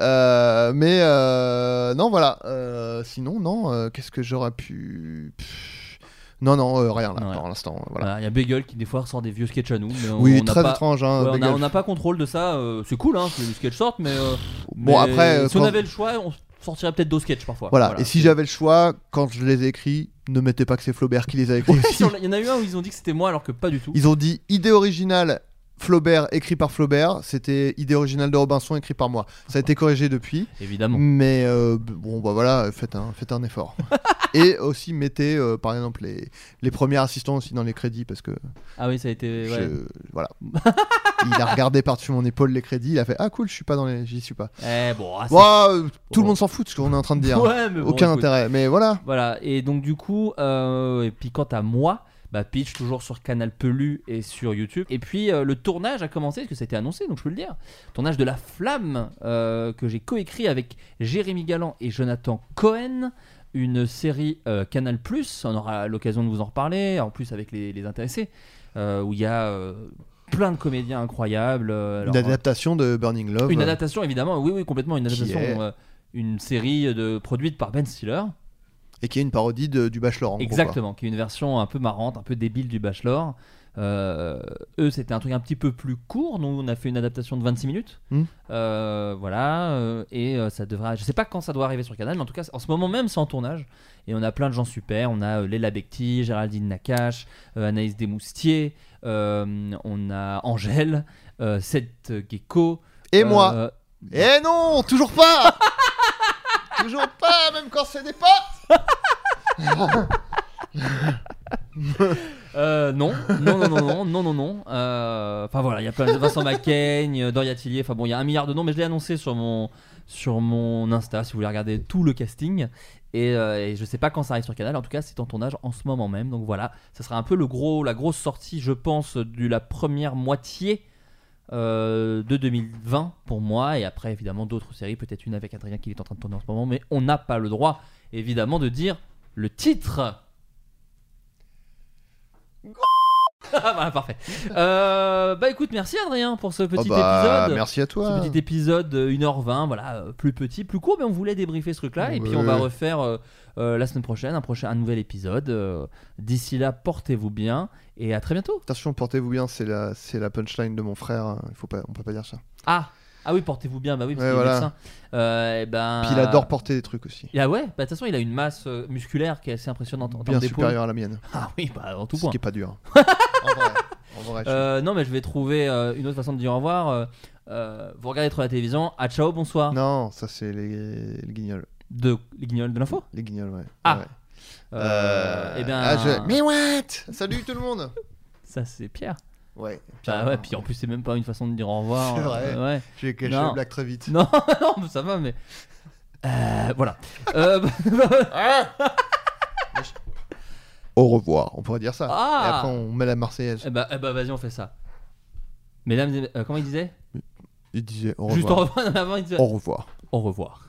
Euh, mais euh, non, voilà. Euh, sinon, non. Qu'est-ce que j'aurais pu Pff, Non, non, rien là pour l'instant. Voilà, Il y a Bagel qui des fois ressort des vieux sketchs à nous. Mais on, oui, on très pas... étrange. Hein, on n'a pas contrôle de ça. c'est cool hein, que les sketchs sortent, mais. Bon, mais après, si on avait le choix, on sortirait peut-être d'autres sketchs parfois. Voilà. Et si j'avais le choix, quand je les ai écrits, ne mettez pas que c'est Flaubert qui les a écrits. Ouais, aussi. Il y en a eu un où ils ont dit que c'était moi alors que pas du tout. Ils ont dit idée originale Flaubert écrit par Flaubert, c'était idée originale de Robinson écrit par moi. Ça a été corrigé depuis, Évidemment. mais euh, bon bah voilà, faites un, faites un effort. Et aussi mettez euh, par exemple les, les premiers assistants aussi dans les crédits parce que Ah oui, ça a été. je- voilà. il a regardé par-dessus mon épaule les crédits, il a fait ah cool, je suis pas dans les, j'y suis pas. Eh bon, ah, euh, tout Bon. le monde s'en fout de ce qu'on est en train de dire. Ouais, mais bon, Aucun écoute. intérêt, mais voilà. Voilà, et donc du coup, et puis quant à moi, bah pitch toujours sur Canal Pelu et sur YouTube. Et puis euh, le tournage a commencé, parce que ça a été annoncé, donc je peux le dire. Tournage de La Flamme, euh, que j'ai coécrit avec Jérémy Galland et Jonathan Cohen. Une série euh, Canal on aura l'occasion de vous en reparler, en plus avec les, les intéressés, euh, où il y a euh, plein de comédiens incroyables. euh, Une alors, adaptation de Burning Love. une adaptation, évidemment, oui, oui, complètement, une adaptation, est- une série de, produite par Ben Stiller. Et qui est une parodie de- du Bachelor. En gros. Exactement, qui est une version un peu marrante, un peu débile du Bachelor. Euh, eux, c'était un truc un petit peu plus court. Nous, on a fait une adaptation de 26 minutes. Hmm. Euh, voilà. euh, et ça devrait. Je sais pas quand ça doit arriver sur Canal, mais en tout cas, en ce moment même, c'est en tournage. Et on a plein de gens super. On a Léla Becti, Géraldine Nakache, Anaïs Desmoustiers. on a Angèle, Seth Gecko. Et moi Eh non, toujours pas Toujours pas, même quand c'est des potes Euh, non, non, non, non, non, non, non, non. Euh, Enfin voilà, il y a plein de Vincent Macaigne, euh, Doria Tillier. Enfin bon, il y a un milliard de noms, mais je l'ai annoncé sur mon sur mon Insta si vous voulez regarder tout le casting. Et, euh, et je sais pas quand ça arrive sur Canal. En tout cas, c'est en tournage en ce moment même. Donc voilà, ça sera un peu le gros, la grosse sortie, je pense, de la première moitié. de 2020 pour moi et après évidemment d'autres séries peut-être une avec Adrien qui est en train de tourner en ce moment mais on n'a pas le droit évidemment de dire le titre Ah bah, parfait. Euh, bah écoute, merci Adrien pour ce petit Oh bah, épisode. Merci à toi. Ce petit épisode euh, 1h20, voilà, euh, plus petit, plus court, mais on voulait débriefer ce truc-là. Et puis on Ouais. va refaire euh, euh, la semaine prochaine un, prochain, un nouvel épisode. Euh, D'ici là, portez-vous bien et à très bientôt. Attention, portez-vous bien, c'est la, c'est la punchline de mon frère. hein. Il faut pas, on peut pas dire ça. Ah, ah oui, portez-vous bien, bah oui, parce Ouais, qu'il est voilà. médecin. Euh, eh ben... Puis il adore porter des trucs aussi. Ah ouais, bah de toute façon, il a une masse euh, musculaire qui est assez impressionnante en Bien termes d'épaules. supérieur à la mienne. Ah oui, bah en tout Ce point. qui est pas dur. en vrai. En vrai, Euh, non, mais je vais trouver une autre façon de dire au revoir. Vous regardez trop la télévision. À ciao, bonsoir. Non, ça c'est les, les guignols. De les guignols de l'info. Les guignols, ouais. Ah. Ouais. Euh, eh bien, ah, je- Mais what? Salut tout le monde ça c'est Pierre. Ouais. Bah ouais, puis en plus c'est même pas une façon de dire au revoir. C'est vrai. Euh, ouais. J'ai caché Non. la blague très vite. Non, non, ça va, mais euh, voilà. Euh, Au revoir, on pourrait dire ça. Ah. Et après on met la Marseillaise. eh bah, eh bah, vas-y, on fait ça. Mesdames, et- euh, comment il disait? Il disait au Juste au revoir. revoir. non, avant, il disait Au revoir. au revoir.